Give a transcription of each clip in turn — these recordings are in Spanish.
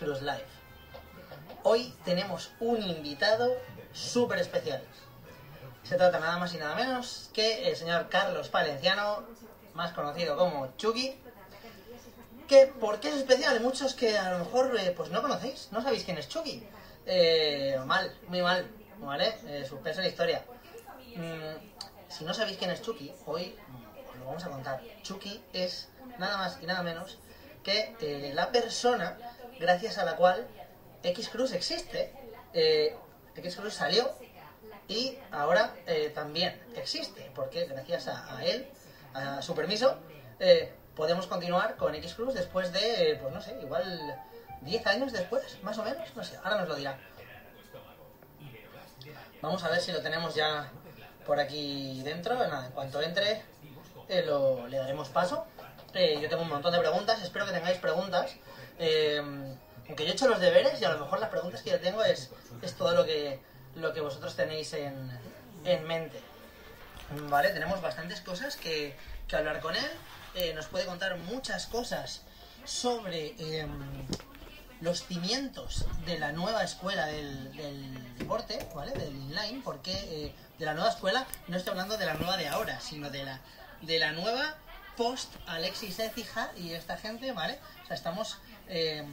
Cruise Live. Hoy tenemos un invitado súper especial. Se trata nada más y nada menos que el señor Carlos Palenciano, más conocido como Chucky. Que, ¿Por qué es especial? Muchos que a lo mejor eh, pues no conocéis, no sabéis quién es Chucky. Eh, mal, muy mal, ¿vale? Eh, suspenso en historia. Mm, si no sabéis quién es Chucky, hoy os lo vamos a contar. Chucky es nada más y nada menos que eh, la persona gracias a la cual X-Cruz existe. Eh, X-Cruz salió y ahora eh, también existe, porque gracias a, él, a su permiso, eh, podemos continuar con X-Cruz después de, eh, pues no sé, igual 10 años después, más o menos, no sé, ahora nos lo dirá. Vamos a ver si lo tenemos ya por aquí dentro. En cuanto entre, lo, le daremos paso. Yo tengo un montón de preguntas, espero que tengáis preguntas. Eh, aunque yo he hecho los deberes y a lo mejor las preguntas que yo tengo es, es todo lo que, lo que vosotros tenéis en, en mente. Vale, tenemos bastantes cosas que, que hablar con él. Eh, nos puede contar muchas cosas sobre em, los cimientos de la nueva escuela del, del deporte, ¿vale? Del inline, porque eh, de la nueva escuela no estoy hablando de la nueva de ahora, sino de la, de la nueva post Alexis Ecija y esta gente, ¿vale? O sea, estamos eh,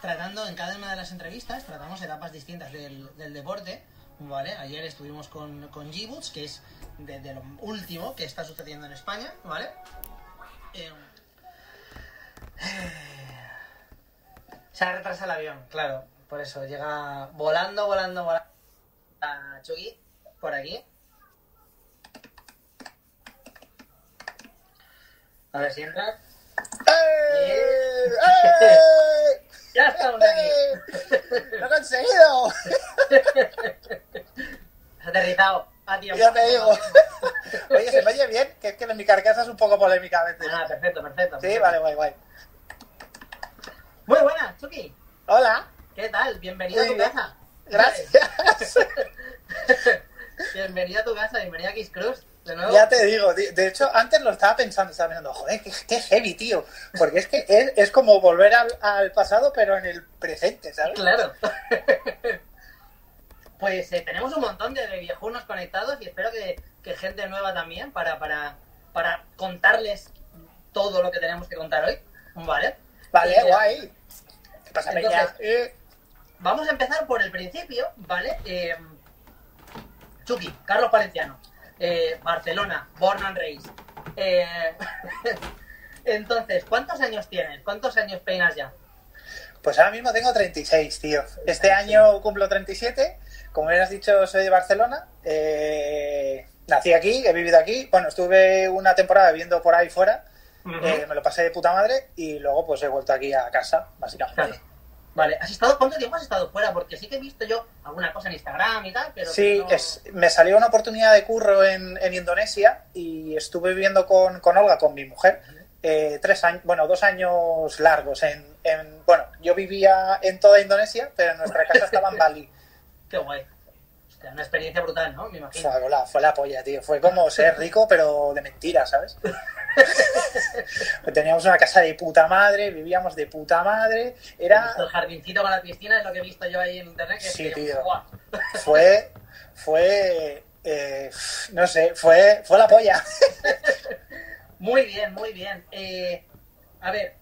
tratando en cada una de las entrevistas, tratamos etapas distintas del, del deporte, ¿vale? Ayer estuvimos con, con G-Boots, que es de, de lo último que está sucediendo en España, ¿vale? Eh, se ha retrasado el avión, claro, por eso llega volando, volando, volando a Chucky por aquí. A ver si entra. ¡Eh! ¡Eh! Ya estamos aquí. ¡Lo he conseguido! Has aterrizado a tiempo. Ya te digo. Oye, ¿se me oye bien? Que es que mi carcasa es un poco polémica a veces. Ah, perfecto, perfecto. Sí, vale, guay, guay. Muy buenas, Chucky. Hola. ¿Qué tal? Bienvenido a tu bien. casa. Gracias. bienvenido a tu casa, bienvenido a Kiss Cruz. De nuevo. Ya te digo, de hecho, antes lo estaba pensando, estaba pensando, joder, qué, qué heavy, tío. Porque es que es, es como volver al, al pasado, pero en el presente, ¿sabes? Claro. pues eh, tenemos un montón de, viejunos conectados y espero que, que gente nueva también para, para, para contarles todo lo que tenemos que contar hoy. ¿Vale? Vale, guay. ¿Qué pasa, entonces-? Eh, Vamos a empezar por el principio, ¿vale? Eh, Chucky, Carlos Valenciano, eh, Barcelona, Born and Raised. Eh, entonces, ¿cuántos años tienes? ¿Cuántos años peinas ya? Pues ahora mismo tengo 36, tío. Este año cumplo 37. Como bien has dicho, soy de Barcelona. Eh, nací aquí, he vivido aquí. Bueno, estuve una temporada viviendo por ahí fuera. Eh, me lo pasé de puta madre y luego pues he vuelto aquí a casa, básicamente. Claro. Vale, ¿has estado, ¿cuánto tiempo has estado fuera? Porque sí que he visto yo alguna cosa en Instagram y tal, pero... Sí, no- es, me salió una oportunidad de curro en, en Indonesia y estuve viviendo con, con Olga, con mi mujer, eh, tres años, bueno, dos años largos. En, en- bueno, yo vivía en toda Indonesia, pero nuestra casa estaba en Bali. Qué guay. Hostia, una experiencia brutal, ¿no? Me imagino. Fue la, fue la polla, tío. Fue como ser rico, pero de mentira, ¿sabes? Teníamos una casa de puta madre, vivíamos de puta madre. Era, El jardincito con la piscina es lo que he visto yo ahí en internet. Que Sí, tío. fue, fue, eh, no sé, fue, fue la polla. Muy bien, muy bien. Eh, a ver,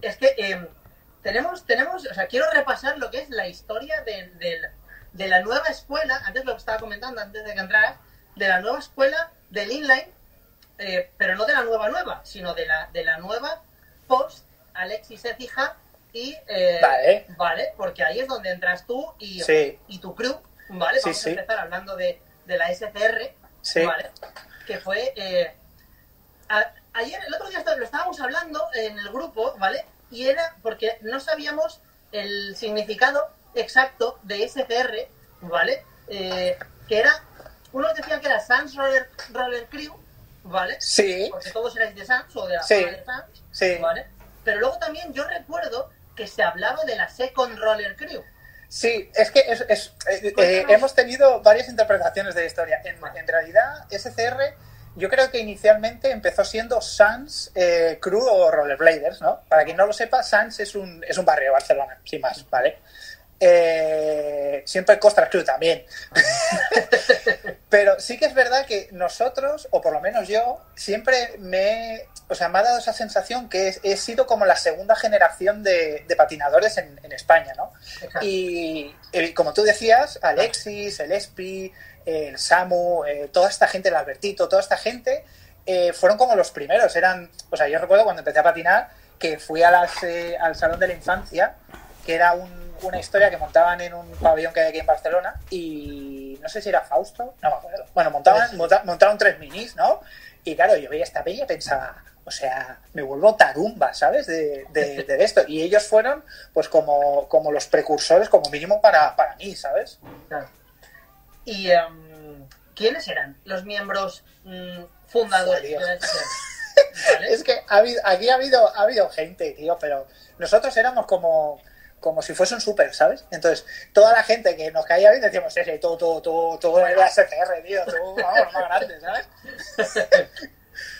es que eh, tenemos, tenemos, o sea, quiero repasar lo que es la historia del- de la nueva escuela, antes lo que estaba comentando, antes de que entraras, de la nueva escuela del inline, eh, pero no de la nueva nueva, sino de la, de la nueva post Alexis Ecija y... eh, Vale. Vale, porque ahí es donde entras tú y, Sí. y tu crew, ¿vale? Sí, Vamos sí. a empezar hablando de, de la SCR, Sí. ¿vale? Que fue... eh, a- ayer, el otro día lo estábamos hablando en el grupo, ¿vale? Y era porque no sabíamos el significado exacto de SCR, ¿vale? Eh, que era... Unos decían que era Sans Roller, Roller Crew, ¿vale? Sí, Porque todos erais de Sans o de la Sí. de Sans, sí, ¿vale? Pero luego también yo recuerdo que se hablaba de la Second Roller Crew. sí, es que es, es- eh, eh, Cuéntanos. hemos tenido varias interpretaciones de la historia. En, en realidad, SCR yo creo que inicialmente empezó siendo Sans eh, Crew o Rollerbladers, ¿no? Para quien no lo sepa, Sans es un, es un barrio de Barcelona, sin más, ¿vale? Eh, siempre Costas Crew también. Pero sí que es verdad que nosotros, o por lo menos yo, siempre me, o sea, me ha dado esa sensación que he, he sido como la segunda generación de, de patinadores en, en, España, ¿no? Y, y como tú decías, Alexis, el Espi, el Samu, eh, toda esta gente, el Albertito, toda esta gente, eh, fueron como los primeros. Eran, o sea, yo recuerdo cuando empecé a patinar que fui a las, eh, al Salón de la Infancia, que era un, una historia que montaban en un pabellón que hay aquí en Barcelona, y no sé si era Fausto, no me acuerdo. Bueno, montaban, monta, montaron tres minis, ¿no? Y claro, yo veía esta peña y pensaba, o sea, me vuelvo tarumba, ¿sabes? De, de, de, esto. Y ellos fueron, pues, como, como los precursores, como mínimo para, para mí, ¿sabes? Claro. ¿Y um, quiénes eran los miembros um, fundadores de la ¿Vale? Es que ha habido, aquí ha habido, ha habido gente, tío, pero nosotros éramos como como si fuese un súper, ¿sabes? Entonces, toda la gente que nos caía bien decíamos, ese, tú, tú, tú, tú eres SCR, tío, tú, vamos, más grande, ¿sabes?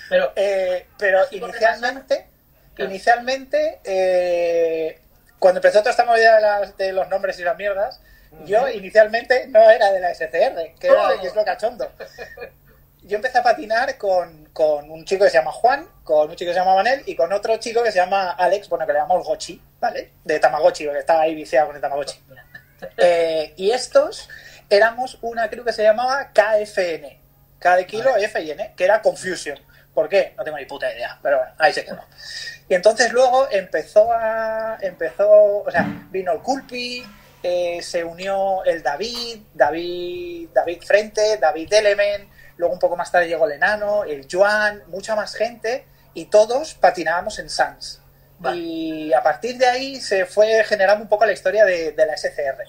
pero, eh, pero inicialmente, claro. inicialmente, eh, cuando empezó toda esta movida de, las, de los nombres y las mierdas, uh -huh. yo inicialmente no era de la SCR, que, era, oh. que es lo cachondo. Yo empecé a patinar con, con, un chico que se llama Juan, con un chico que se llama Manel y con otro chico que se llama Alex, bueno, que le llamamos Gochi, ¿vale? De Tamagotchi, porque estaba ahí viciado con el Tamagotchi. Eh, y estos éramos una crew que se llamaba KFN, K de kilo, vale. F y N, que era Confusion. ¿Por qué? No tengo ni puta idea, pero bueno, ahí se quedó. Y entonces luego empezó a. empezó, o sea, vino el Culpi, eh, se unió el David, David, David Frente, David Element, luego un poco más tarde llegó el Enano, el Joan, mucha más gente, y todos patinábamos en Sans. Vale. Y a partir de ahí se fue generando un poco la historia de, de la SCR.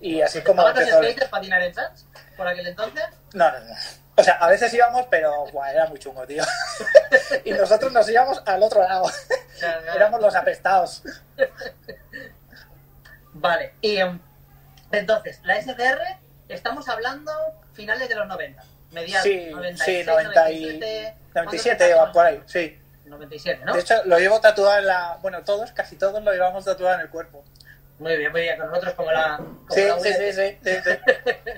Y así como empezó... El... patinar en Sans por aquel entonces? No, no, no. O sea, a veces íbamos, pero buah, era muy chungo, tío. y nosotros nos íbamos al otro lado. Claro, claro. Éramos los apestados. vale, y um, entonces, la SCR, estamos hablando finales de los 90. Mediados, sí, 96, sí, 90 97, 97 o por ahí, sí. 97, ¿no? De hecho, lo llevo tatuado en la... Bueno, todos, casi todos lo llevamos tatuado en el cuerpo. Muy bien, muy bien. Con nosotros como la... Como sí, la sí, sí, sí, sí, sí.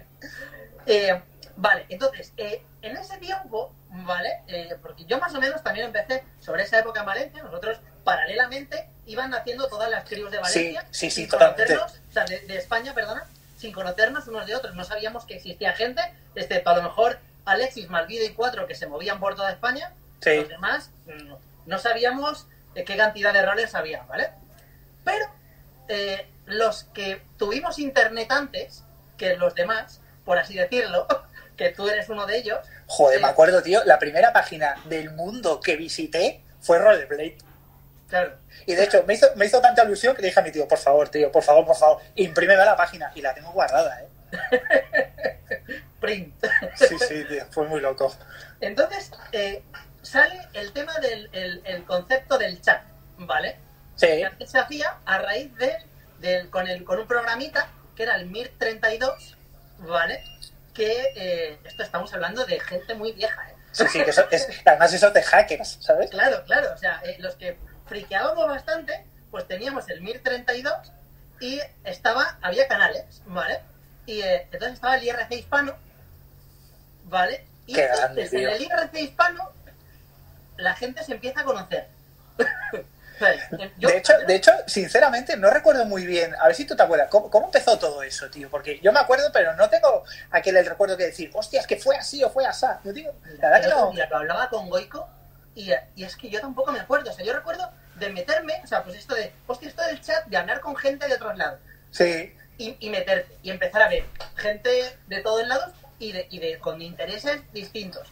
eh, vale, entonces, eh, en ese tiempo, ¿vale? Eh, porque yo más o menos también empecé sobre esa época en Valencia. Nosotros, paralelamente, iban haciendo todas las tribus de Valencia. Sí, sí, sí, sin totalmente. O sea, de, de España, perdona, sin conocernos unos de otros. No sabíamos que existía gente, excepto a lo mejor Alexis, Malvido y cuatro que se movían por toda España. Sí. Los demás no, no sabíamos de qué cantidad de roles había, ¿vale? Pero eh, los que tuvimos internet antes que los demás, por así decirlo, que tú eres uno de ellos. Joder, eh, me acuerdo, tío, la primera página del mundo que visité fue Rollerblade. Claro. Y de hecho, me hizo, me hizo tanta ilusión que le dije a mi tío, por favor, tío, por favor, por favor, imprímeme la página. Y la tengo guardada, ¿eh? Print. Sí, sí, tío, fue muy loco. Entonces, eh, sale el tema del el, el concepto del chat, ¿vale? Sí. Que se hacía a raíz de, con, el, con un programita que era el MIR 32, ¿vale? Que eh, esto estamos hablando de gente muy vieja, ¿eh? Sí, sí, que eso es, además eso de hackers, ¿sabes? Claro, claro, o sea, eh, los que friqueábamos bastante, pues teníamos el MIR 32 y estaba, había canales, ¿vale? Y eh, entonces estaba el IRC hispano, ¿vale? Y Qué grande, entonces, en el IRC hispano la gente se empieza a conocer. Yo, de, hecho, de hecho, sinceramente, no recuerdo muy bien. A ver si tú te acuerdas. ¿Cómo, ¿Cómo, empezó todo eso, tío? Porque yo me acuerdo, pero no tengo aquel el recuerdo que decir, hostia, es que fue así o fue así. No digo, la verdad que no. Hablaba con Goico y, y, es que yo tampoco me acuerdo. O sea, yo recuerdo de meterme, o sea, pues esto de, hostia, esto del chat, de hablar con gente de otros lados. Sí. Y, y meterte y empezar a ver gente de todos lados y, de, y de, con intereses distintos.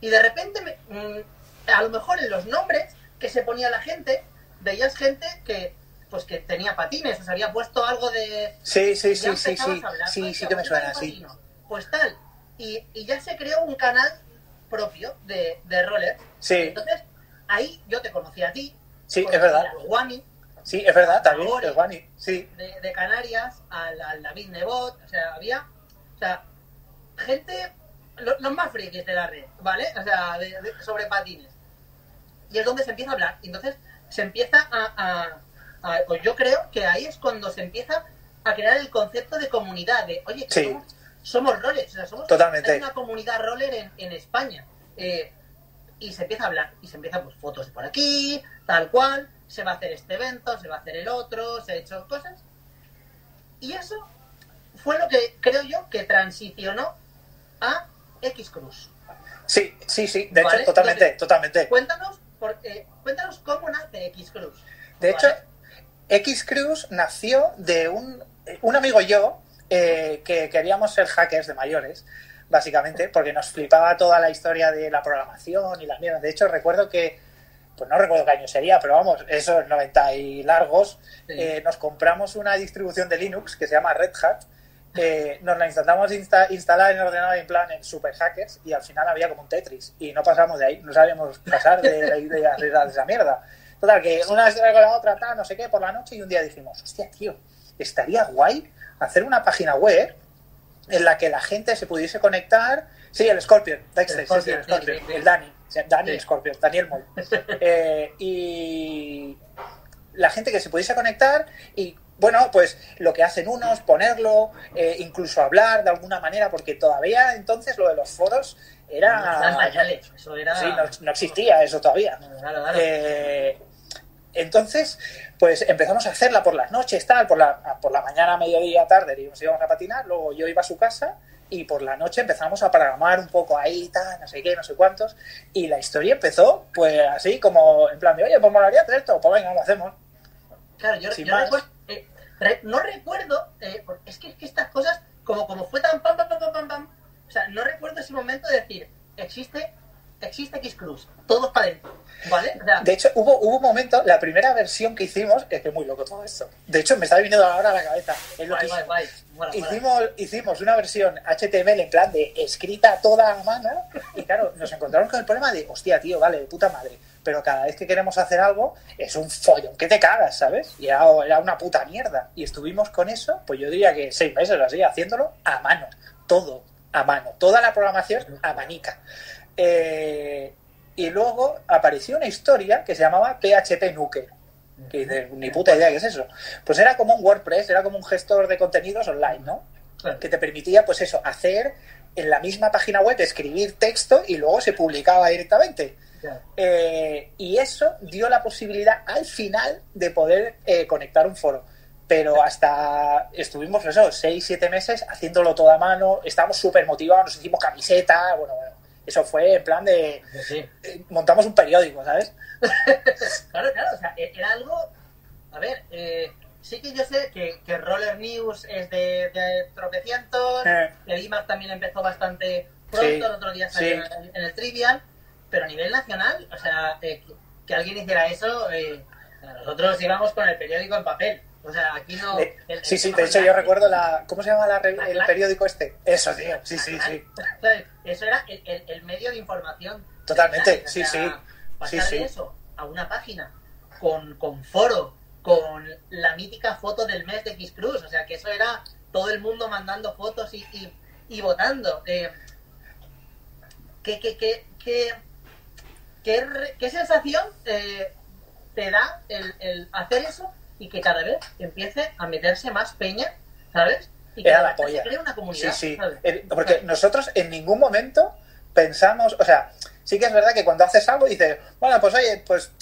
Y de repente, me, mmm, a lo mejor en los nombres que se ponía la gente, veías gente que pues que tenía patines, o sea, había puesto algo de... Sí, sí, sí, sí, sí, hablar, sí, pues, sí que me suena, sí. Pues tal, y, y, ya se creó un canal propio de, de roller. Sí. Entonces, ahí yo te conocí a ti. Sí, es verdad. Guani. Sí, es verdad, también, Gori, el Guani, sí. De, de Canarias, al, al, David Nebot, o sea, había... O sea, gente los, más frikis de la red, ¿vale? O sea, sobre patines. Y es donde se empieza a hablar. Y entonces se empieza a, Pues yo creo que ahí es cuando se empieza a crear el concepto de comunidad. De, oye, somos, rollers. O sea, somos Totalmente. una comunidad roller en, en España. Eh, y se empieza a hablar. Y se empiezan pues fotos por aquí, tal cual. Se va a hacer este evento, se va a hacer el otro, se ha hecho cosas. Y eso fue lo que creo yo que transicionó a X Cruz. Sí, sí, sí, de hecho, totalmente, totalmente. Cuéntanos, porque, cuéntanos cómo nace X Cruz. De hecho, X Cruz nació de un, un amigo y yo eh, que queríamos ser hackers de mayores, básicamente, porque nos flipaba toda la historia de la programación y la mierda. De hecho, recuerdo que pues no recuerdo qué año sería, pero vamos, esos 90 y largos, eh, nos compramos una distribución de Linux que se llama Red Hat, nos la intentamos instalar en el ordenador en plan en super hackers y al final había como un Tetris y no pasamos de ahí, no sabíamos pasar de la idea de, esa mierda. Total, que una vez con la otra, tal, no sé qué, por la noche y un día dijimos, hostia, tío, estaría guay hacer una página web en la que la gente se pudiese conectar. Sí, el Scorpion, Dexter, sí, el, Scorpion, el Dani. Dani Scorpio, Daniel Moll. Eh, y la gente que se pudiese conectar y bueno, pues lo que hacen unos, ponerlo, eh, incluso hablar de alguna manera, porque todavía entonces lo de los foros era... Eso era... Sí, no, existía eso todavía. Eh, entonces, pues empezamos a hacerla por las noches, tal, por la, por la mañana, mediodía, tarde, nos íbamos a patinar, luego yo iba a su casa y por la noche empezamos a programar un poco ahí, tal, no sé qué, no sé cuántos, y la historia empezó, pues así, como en plan de, oye, pues molaría hacer esto, pues venga, lo hacemos. Claro, yo, recuerdo, eh, no recuerdo, eh, es, que, es que estas cosas, como, como fue tan pam, pam, pam, pam, pam, o sea, no recuerdo ese momento de decir, existe existe X-Cruz, todos para adentro. ¿Vale? de hecho, hubo, hubo un momento, la primera versión que hicimos, es que es muy loco todo esto. De hecho, me está viniendo ahora a la cabeza. hicimos, hicimos una versión HTML en plan de escrita toda a mano, y claro, nos encontramos con el problema de, hostia, tío, vale, de puta madre. Pero cada vez que queremos hacer algo, es un follón que te cagas, ¿sabes? Y era, era una puta mierda. Y estuvimos con eso, pues yo diría que seis meses así, haciéndolo a mano. Todo a mano. Toda la programación a manica. Eh, y luego apareció una historia que se llamaba PHP Nuke. Que ni puta idea qué es eso. Pues era como un WordPress, era como un gestor de contenidos online, ¿no? Que te permitía, pues eso, hacer en la misma página web, escribir texto y luego se publicaba directamente. Eh, y eso dio la posibilidad al final de poder eh, conectar un foro. Pero hasta estuvimos, eso, 6, 7 meses haciéndolo todo a mano, estábamos súper motivados, nos hicimos camiseta, bueno, bueno eso fue en plan de... Eh, montamos un periódico, ¿sabes? claro, claro, o sea, e-, era algo... A ver, eh, sí que yo sé que, que Roller News es de, tropecientos, eh. el IMAX también empezó bastante pronto, el otro día salió en, el Trivial, pero a nivel nacional, o sea, que, alguien hiciera eso, nosotros íbamos con el periódico en papel. O sea, aquí no. sí, sí, de hecho yo recuerdo la. ¿Cómo se llama la, el periódico este? Eso, tío. Sí, sí, sí. Eso era el, el, medio de información. Totalmente, sí, sí. Pasar de eso a una página con, con foro, con la mítica foto del mes de X Cruz. O sea, que eso era todo el mundo mandando fotos y, y, votando. Eh, ¿qué, qué, qué, qué, qué, sensación eh, te da el, el hacer eso? y que cada vez empiece a meterse más peña, ¿sabes? Y que Era la polla. se cree una comunidad. Sí, sí. Porque nosotros en ningún momento pensamos, o sea, sí que es verdad que cuando haces algo dices, bueno, pues oye, pues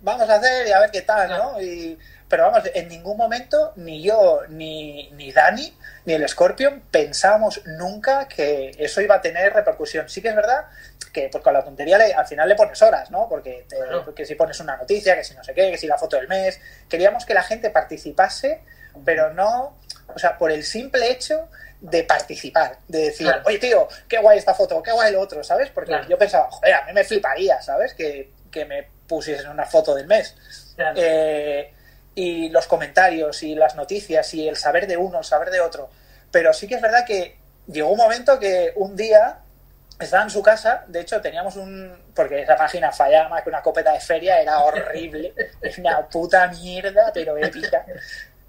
vamos a hacer y a ver qué tal, ¿no? Y, pero vamos, en ningún momento ni yo, ni, ni Dani, ni el Scorpion pensamos nunca que eso iba a tener repercusión. Sí que es verdad que pues con la tontería al final le pones horas, ¿no? Porque, porque si pones una noticia, que si no sé qué, que si la foto del mes. Queríamos que la gente participase, pero no, o sea, por el simple hecho de participar, de decir, oye tío, qué guay esta foto, qué guay lo otro, ¿sabes? Porque yo pensaba, joder, a mí me fliparía, ¿sabes? Que, que me pusiesen una foto del mes. Eh, y los comentarios y las noticias y el saber de uno, el saber de otro. Pero sí que es verdad que llegó un momento que un día estaba en su casa, de hecho teníamos un... porque esa página fallaba más que una copeta de feria, era horrible, es una puta mierda, pero épica.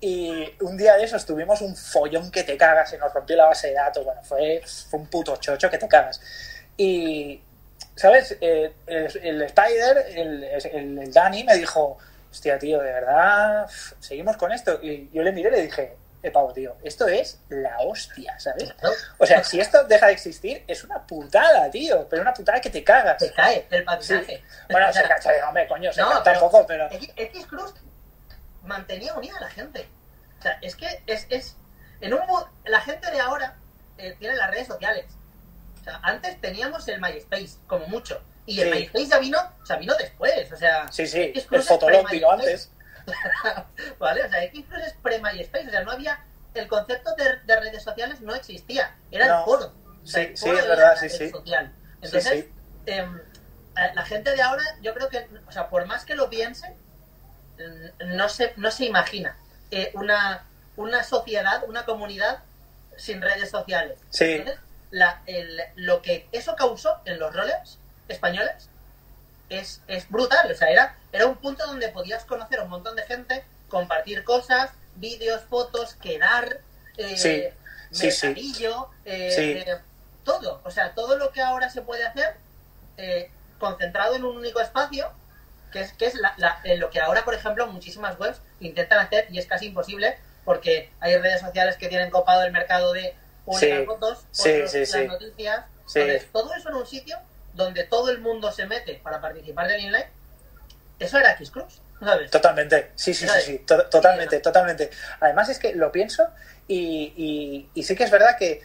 Y un día de esos tuvimos un follón que te cagas, se nos rompió la base de datos, bueno, fue, fue un puto chocho que te cagas. Y, ¿sabes? Eh, el, el Spider, el, el, el Dani me dijo, hostia, tío, de verdad, seguimos con esto. Y yo le miré y le dije, eh, pavo, tío, esto es la hostia, ¿sabes? O sea, si esto deja de existir, es una putada, tío, pero una putada que te cagas. Te cae el patinaje. Sí. Bueno, se cacha, hombre, coño, se No, canta pero-. X Cruz mantenía unida a la gente. O sea, es que es, es en un la gente de ahora eh, tiene las redes sociales. O sea, antes teníamos el MySpace, como mucho. Y el Sí. MySpace ya vino, sea, vino después. O sea, Sí, sí, X el Fotolog vino antes. ¿Vale? O sea, X es pre-MySpace. O sea, no había. El concepto de, de redes sociales no existía. Era No. el foro. O sea, Sí, el sí, es verdad, sí, sí. social. Sí, Entonces, sí. em, eh, la gente de ahora, yo creo que, o sea, por más que lo piense, no se, no se imagina eh, una, una sociedad, una comunidad sin redes sociales. Sí. Entonces, la- el- lo que eso causó en los roles españoles es, es brutal. O sea, era, era un punto donde podías conocer a un montón de gente, compartir cosas, vídeos, fotos, quedar, eh, Sí, sí, sí. mercadillo, eh, Sí. eh, todo. O sea, todo lo que ahora se puede hacer eh, concentrado en un único espacio, que es, que es la- la- lo que ahora, por ejemplo, muchísimas webs intentan hacer y es casi imposible porque hay redes sociales que tienen copado el mercado de publicar fotos, otros las noticias. Entonces, todo eso en un sitio donde todo el mundo se mete para participar del inline, eso era X-Cruz, ¿sabes? Totalmente, sí, sí, sí, ¿Sabes? sí, to- totalmente, totalmente. Además es que lo pienso y, y- y sí que es verdad que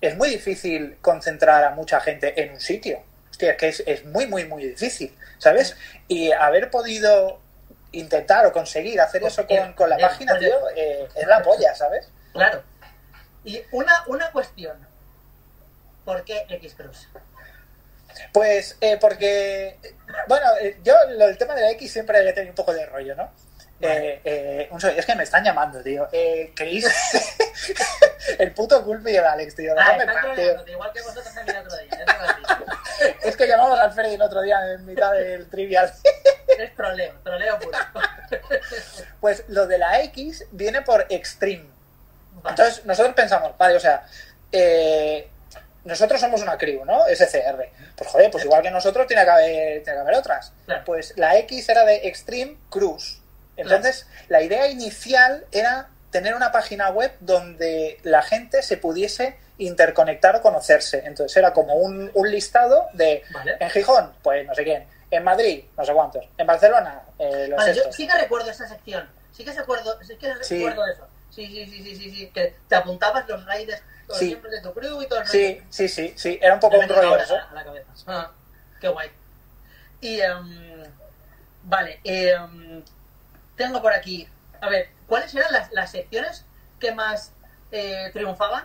es muy difícil concentrar a mucha gente en un sitio. Hostia, es que es, es muy, muy, muy difícil, ¿sabes? Y haber podido intentar o conseguir hacer Pues, eso con, con la eh, página, tío, eh, es la polla, ¿sabes? Claro. Y una, una cuestión. ¿Por qué X-Cruz? Pues eh, porque, bueno, eh, yo lo, el tema de la X siempre le he tenido un poco de rollo, ¿no? Vale. Eh, eh, un es que me están llamando, tío. Eh, Chris, el puto Culpi y el Alex, tío. Ah, igual que vosotros el otro día. dicho. Es que llamamos al Freddy el otro día en mitad del trivial. Es troleo, troleo puro. Pues lo de la X viene por Extreme. Vale. Entonces nosotros pensamos, vale, o sea, eh, nosotros somos una crew, ¿no? SCR. Pues joder, pues igual que nosotros tiene que haber, tiene que haber otras. Claro. Pues la X era de Extreme Cruise. Entonces, la idea inicial era tener una página web donde la gente se pudiese interconectar o conocerse. Entonces era como un, un listado de Vale. en Gijón, pues no sé quién, en Madrid, no sé cuántos, en Barcelona, eh, los Vale, yo estos. sí que recuerdo esa sección. Sí que recuerdo, sí que Sí. recuerdo eso. Sí, sí, sí, sí, sí, sí. Que te apuntabas los raiders, los Sí. tu crew y todo el Sí, sí, sí, sí, era un poco un rollo eso. a, la cabeza. Ah, qué guay. Y, em, vale, em, tengo por aquí, a ver, ¿cuáles eran las, las secciones que más eh, triunfaban?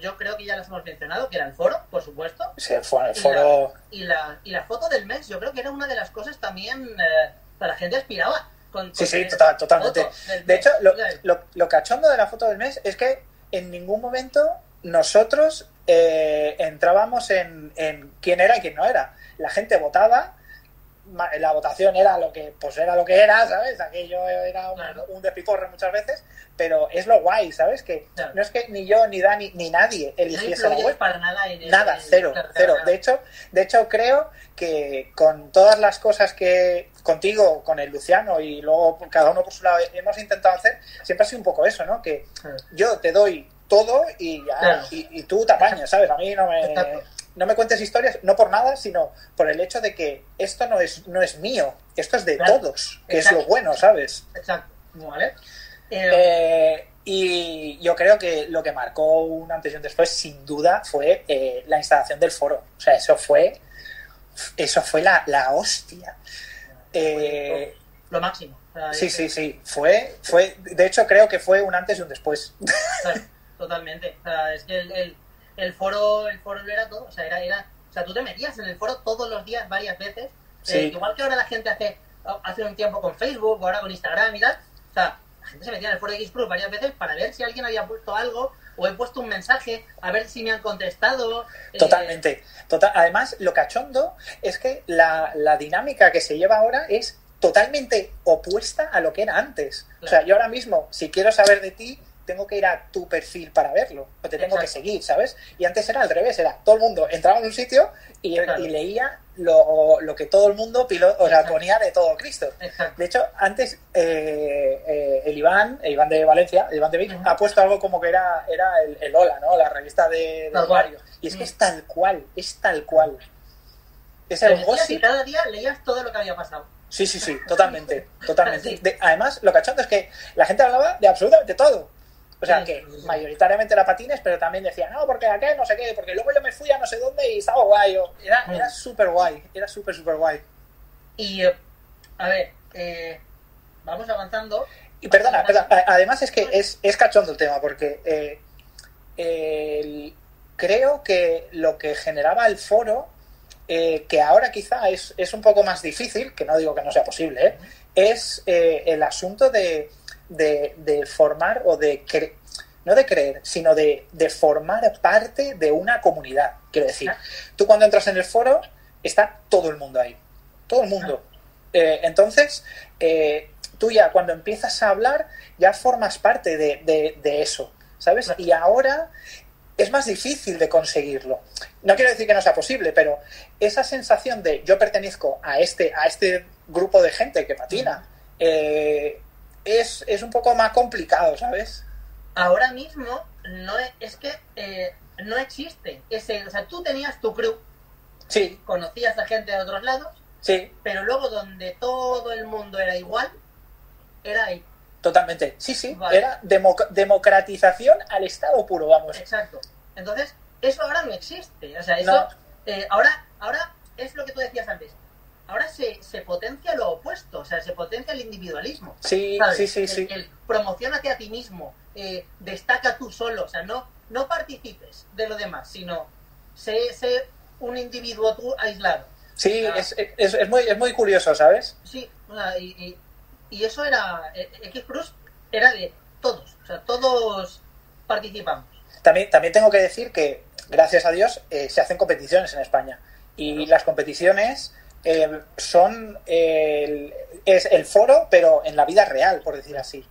Yo creo que ya las hemos mencionado, que era el foro, por supuesto. Sí, el foro, el Y la, y, la, y la foto del mes, yo creo que era una de las cosas también eh, que la gente aspiraba. Con, Sí, con sí, tener total- totalmente. De hecho, lo, lo, lo cachondo de la foto del mes es que en ningún momento nosotros eh, entrábamos en, en quién era y quién no era. La gente votaba, la votación era lo que pues era lo que era, ¿sabes? Aquello era un, Claro. un muchas veces, pero es lo guay, ¿sabes? Que Claro. no es que ni yo, ni Dani, ni nadie no eligiese la influyes web. para nada el- Nada, en- cero, claro, cero. De hecho, de hecho creo que con todas las cosas que contigo, con el Luciano y luego cada uno por su lado hemos intentado hacer, siempre ha sido un poco eso, ¿no? Que yo te doy todo y ya, Claro. y, y tú te apañas, ¿sabes? A mí no me, no me cuentes historias, no por nada, sino por el hecho de que esto no es, no es mío, esto es de Claro. todos, que es lo bueno, ¿sabes? Exacto. ¿Vale? Eh, Eh, y yo creo que lo que marcó un antes y un después, sin duda, fue eh, la instalación del foro. O sea, eso fue, eso fue la, la hostia. Eh, lo máximo. Sí, sí, sí. Fue, fue, de hecho, creo que fue un antes y un después. Claro, totalmente. O sea, es que el, el, el foro el foro lo era todo. O sea, era, era, o sea, tú te metías en el foro todos los días, varias veces. Sí. Eh, igual que ahora la gente hace hace un tiempo con Facebook o ahora con Instagram y tal. O sea, la gente se metía en el foro de X Plus varias veces para ver si alguien había puesto algo o he puesto un mensaje, a ver si me han contestado. eh, Totalmente. Total, además, lo cachondo es que la, la dinámica que se lleva ahora es totalmente opuesta a lo que era antes. O sea, yo ahora mismo, si quiero saber de ti, tengo que ir a tu perfil para verlo, o te tengo que seguir, ¿sabes? Y antes era al revés, era todo el mundo entraba en un sitio y, leía lo, que todo el mundo o sea, ponía de todo Cristo. De hecho, antes eh, eh, el Iván, el Iván de Valencia, el Iván de Vic, ha puesto algo como que era, era el, Hola, ¿no? La revista de, de Y es que es tal cual, es tal cual. Es el Y cada día leías todo lo que había pasado. Sí, sí, sí, totalmente, totalmente. además, lo cachondo es que la gente hablaba de absolutamente todo. O sea, que mayoritariamente era patines, pero también decía, no, porque aquí no sé qué, porque luego yo me fui a no sé dónde y estaba guay. era era súper guay, era súper, súper guay. Y, eh, a ver, eh, vamos avanzando. Y perdona, perdona, además es que es, es cachondo el tema, porque eh, creo que lo que generaba el foro, que ahora quizá es, es, un poco más difícil, que no digo que no sea posible, es el asunto de de, formar o de no de creer, sino de, formar parte de una comunidad. Quiero decir, tú cuando entras en el foro, está todo el mundo ahí. Todo el mundo. Eh, entonces, eh, tú ya cuando empiezas a hablar, ya formas parte de, eso, ¿sabes? Y ahora es más difícil de conseguirlo. No quiero decir que no sea posible, pero esa sensación de yo pertenezco a este, a este grupo de gente que patina, eh, es, es un poco más complicado, ¿sabes? Ahora mismo no es, que eh, no existe ese, o sea, tú tenías tu crew, sí, conocías a gente de otros lados, sí, pero luego donde todo el mundo era igual, era ahí. Totalmente, sí, sí, era democratización al Estado puro, vamos. Exacto. Entonces, eso ahora no existe, o sea, eso eh, ahora, ahora es lo que tú decías antes, ahora se, se potencia lo opuesto, o sea, se potencia el individualismo. Sí, sí, sí, sí. El, promocionate a ti mismo, eh, destaca tú solo, o sea, no, no participes de lo demás, sino sé, un individuo tú aislado. Sí, es, es, es, muy, es muy curioso, ¿sabes? Sí, o sea, y, y, eso era, eh, X Cruz era de todos, o sea, todos participamos. También, también tengo que decir que, gracias a Dios, eh, se hacen competiciones en España. Y las competiciones eh, son el, es el foro, pero en la vida real, por decir así.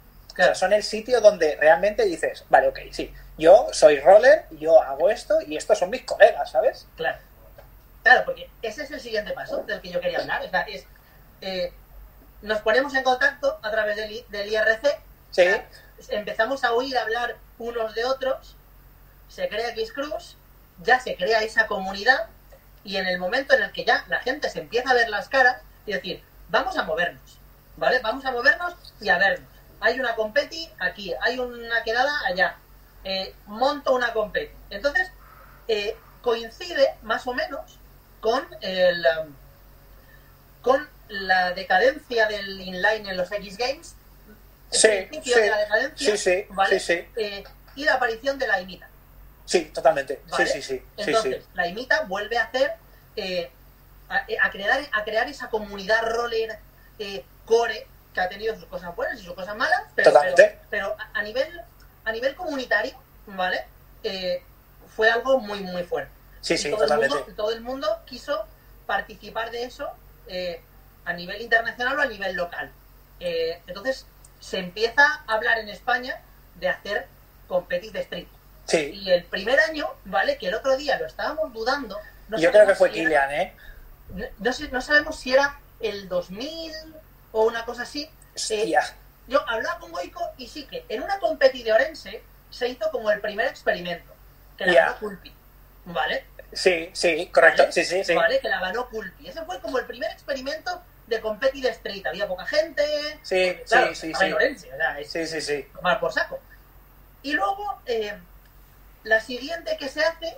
son el sitio donde realmente dices, vale, ok, sí, yo soy roller, yo hago esto y estos son mis colegas, ¿sabes? Claro. Claro, porque ese es el siguiente paso del que yo quería hablar. es, eh, nos ponemos en contacto a través del, IRC. Sí. empezamos a oír hablar unos de otros. Se crea X Cruz. Ya se crea esa comunidad y en el momento en el que ya la gente se empieza a ver las caras y decir, vamos a movernos, ¿vale? Vamos a movernos y a vernos. Hay una competi aquí, hay una quedada allá, eh, monto una competi. Entonces, eh, coincide más o menos con el um, con la decadencia del inline en los X Games, sí, sí, de la decadencia, sí, sí, eh, y la aparición de la imita. Sí, totalmente. Sí, sí, sí. Entonces, la imita vuelve a hacer, eh, a, crear, a crear esa comunidad roller eh, core que ha tenido sus cosas buenas y sus cosas malas, pero, pero, a, nivel a nivel comunitario, ¿vale? Eh, fue algo muy, muy fuerte. Sí, sí, todo totalmente. El mundo, todo el mundo quiso participar de eso a nivel internacional o a nivel local. entonces, se empieza a hablar en España de hacer competir de street. Y el primer año, ¿vale? Que el otro día lo estábamos dudando. Yo creo que fue Kilian, ¿eh? No, sé, no sabemos si era el 2000 o una cosa así. Eh, yo hablaba con Goico y sí que en una competi de Orense se hizo como el primer experimento, que la ganó Culpi, ¿vale? Sí, sí, correcto, sí, sí, sí. ¿Vale? Que la ganó Culpi. Ese fue como el primer experimento de competi de street. Había poca gente. Sí, sí, sí, sí. Orense, sí, sí, sí. Tomar por saco. Y luego, eh, la siguiente que se hace,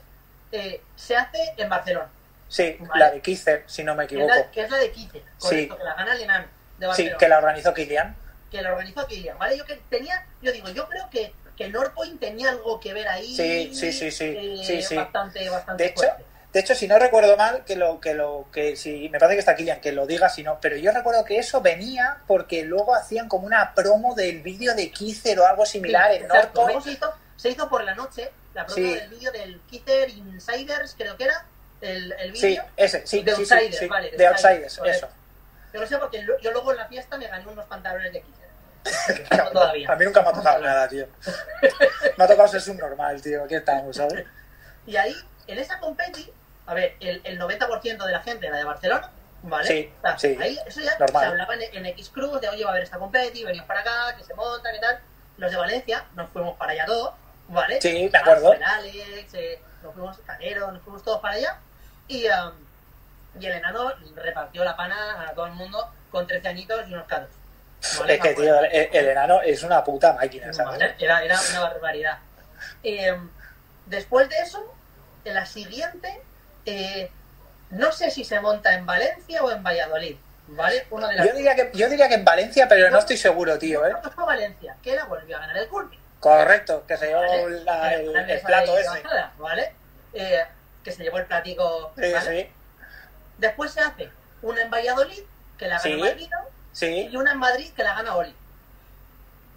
eh, se hace en Barcelona. Sí, la de Kizer, si no me equivoco. Que es la, de Kizer, correcto, que la gana Lenan de Barcelona. Sí, que la organizó Kilian. Que la organizó Kilian, ¿vale? Yo que tenía, yo digo, yo creo que, que Norpoint tenía algo que ver ahí. Sí, sí, sí, sí. Eh, sí, sí. Bastante, bastante de hecho, De hecho, si no recuerdo mal, que lo que lo que si me parece que está Kilian, que lo diga si no, pero yo recuerdo que eso venía porque luego hacían como una promo del vídeo de Kizer o algo similar en Norpoint. Se hizo, por la noche la promo del vídeo del Kitter Insiders, creo que era, el, el vídeo. Sí, ese, sí, de Outsiders, vale. De, Outsiders, eso. Yo lo sé porque yo luego en la fiesta me gané unos pantalones de Kicker. Cabrón, todavía. A mí nunca me ha tocado nada, tío. Me ha tocado ser subnormal, tío. Aquí estamos, ¿sabes? Y ahí, en esa competi, a ver, el, el 90% de la gente era de Barcelona, ¿vale? Sí, O sea, sí. Ahí, eso ya Normal. se hablaba en, en X Cruz de, oye, va a haber esta competi, venid para acá, que se monta, que tal. Los de Valencia, nos fuimos para allá todos, ¿vale? Sí, me acuerdo. El Alex, eh, nos fuimos, Canero, nos fuimos todos para allá. Y, um, y el enano repartió la pana a todo el mundo con 13 añitos y unos caros. ¿vale? Es que, tío, el, el enano es una puta máquina, ¿sabes? Vale, Era, era una barbaridad. Eh, después de eso, en la siguiente, eh, no sé si se monta en Valencia o en Valladolid, ¿vale? Una de las Yo diría, que, yo diría que en Valencia, pero no estoy seguro, tío, ¿eh? Que fue Valencia, que la volvió a ganar el Curry. Correcto, que se llevó ¿vale? la- el, plato ese. bajada, ¿vale? Eh, que se llevó el platico. Sí, ¿vale? sí, Después se hace una en Valladolid, que la gana Sí. Malvino, sí, y una en Madrid, que la gana Oli,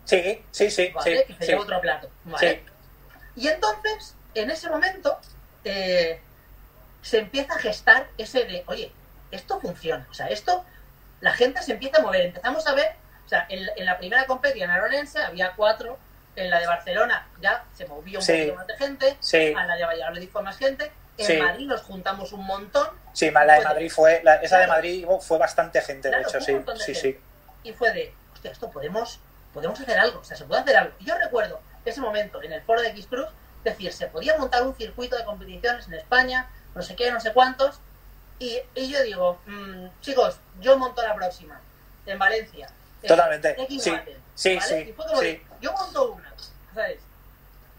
sí, sí, sí, ¿vale? que se lleva otro plato, ¿vale? Y entonces, en ese momento, eh, se empieza a gestar ese de, oye, esto funciona. O sea, esto, la gente se empieza a mover. Empezamos a ver, o sea, en, en la primera competición aronense había cuatro, en la de Barcelona ya se movía un Sí. poquito más de gente, Sí. a la de Valladolid fue más gente, en Sí. Madrid nos juntamos un montón Sí, la de Madrid fue, la- esa de. Madrid fue bastante gente, de hecho, sí, de sí, sí. y fue de, hostia, esto podemos, podemos hacer algo, o sea, se puede hacer algo. Y yo recuerdo ese momento en el foro de X Cruz, decir, se podía montar un circuito de competiciones en España, no sé qué, no sé cuántos, y, y yo digo, mm, chicos, yo monto la próxima, en Valencia. Totalmente, X sí, Battle, sí, ¿vale? sí, Y fue como sí. yo monto una, ¿sabes?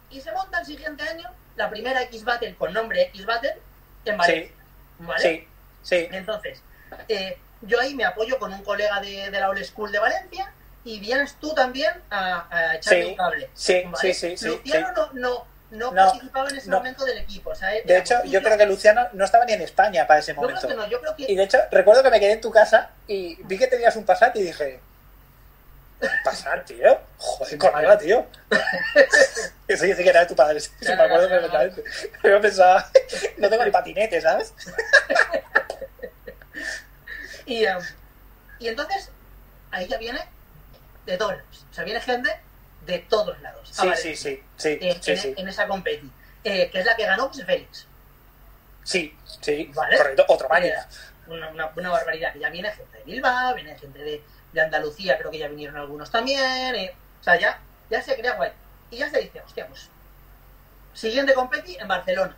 Y se monta el siguiente año la primera X Battle con nombre X Battle en Valencia, ¿vale? Sí, sí, Entonces, eh, yo ahí me apoyo con un colega de, de la Old School de Valencia y vienes tú también a, a echarle Sí, un cable. sí, ¿vale? sí, sí, sí, Luciano sí. no, no, no, No, participaba en ese no. momento del equipo. O sea, De hecho, yo creo que Luciano no estaba ni en España para ese Yo creo momento. que no, yo creo que... Y de hecho, recuerdo que me quedé en tu casa y vi que tenías un Passat y dije, ¿Passat, tío? Joder, colega, tío. Eso yo sí que era de tu padre, sí, me acuerdo perfectamente. Yo pensaba, no tengo ni patinete, ¿sabes? Y, em, y entonces, ahí ya viene de todos lados. O sea, viene gente de todos lados. Sí, sí, sí, sí, en, sí, en- sí. en esa competi. Eh, que es la que ganó José Félix. Sí, sí, Vale. correcto, otro. Una, una, una barbaridad. Que ya viene gente de Bilbao, viene gente de, de Andalucía, creo que ya vinieron algunos también. eh, o sea, ya, ya se crea guay. Y ya se dice, hostia, pues. Siguiente competi en Barcelona.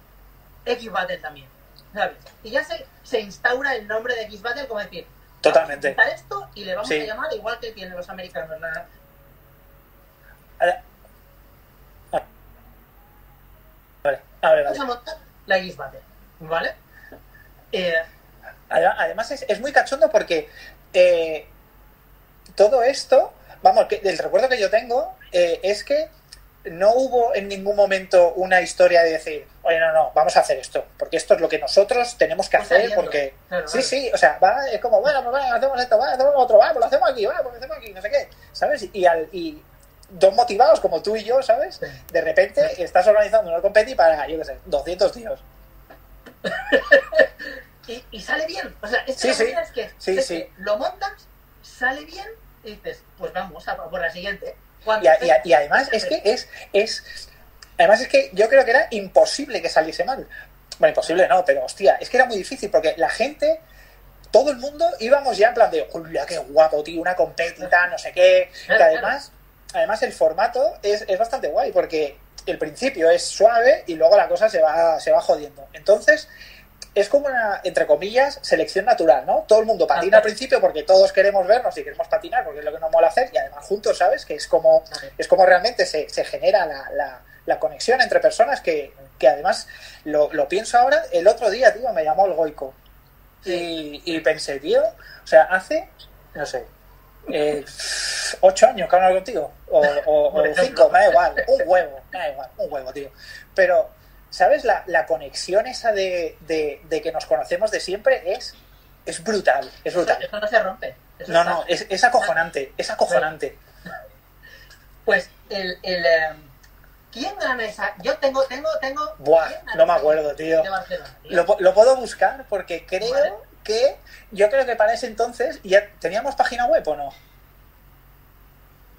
X Battle también. ¿Sabes? Y ya se, se instaura el nombre de X Battle como decir. Totalmente. vamos a esto y le vamos Sí. a llamar igual que tienen los americanos. La, Vale, vale, vale. vamos a montar la X Battle. ¿Vale? Eh, Además, además es, es muy cachondo porque eh, todo esto, vamos, que el recuerdo que yo tengo eh, es que no hubo en ningún momento una historia de decir, oye, no, no, vamos a hacer esto, porque esto es lo que nosotros tenemos que hacer, porque... Claro, Sí, sí, o sea, va, es como, bueno, pues va, hacemos esto, va, hacemos otro, va, pues lo hacemos aquí, va, pues lo hacemos aquí, no sé qué, ¿sabes? Y, al, y dos motivados como tú y yo, ¿sabes? De repente estás organizando una competi para, yo qué sé, 200 tíos. y, y sale bien. O sea, es que Sí, sí. es que, es que lo montas, sale bien y dices, pues vamos a por la siguiente. Y, a- y a- y además es que es, es. Además es que yo creo que era imposible que saliese mal. Bueno, imposible no, pero hostia, es que era muy difícil porque la gente, todo el mundo íbamos ya en plan de, ¡Julia, qué guapo, tío! Una competita, no sé qué. Que Claro, además, además el formato es, es bastante guay porque el principio es suave y luego la cosa se va, se va jodiendo. Entonces, es como una, entre comillas, selección natural, ¿no? Todo el mundo patina al principio porque todos queremos vernos y queremos patinar porque es lo que nos mola hacer y además juntos, ¿sabes? Que es como, es como realmente se, se genera la, la- la conexión entre personas que, que además lo, lo pienso ahora, el otro día, tío, me llamó el Goico y, y pensé, tío, o sea, hace, no sé, eh, ocho años que hablo contigo o, o- cinco, me da igual, un huevo, me da igual, un huevo, tío. Pero, ¿sabes? La, la conexión esa de, de, de que nos conocemos de siempre es, es brutal, es brutal. eso no se rompe. Eso No, está- no, es, es acojonante, es acojonante. Pues el, el eh, ¿quién gana esa? Yo tengo, tengo, tengo. Buah, ¿quién gana no me acuerdo, tío. De Barcelona, tío? Lo, lo puedo buscar porque creo Vale. que yo creo que para ese entonces ya teníamos página web o no.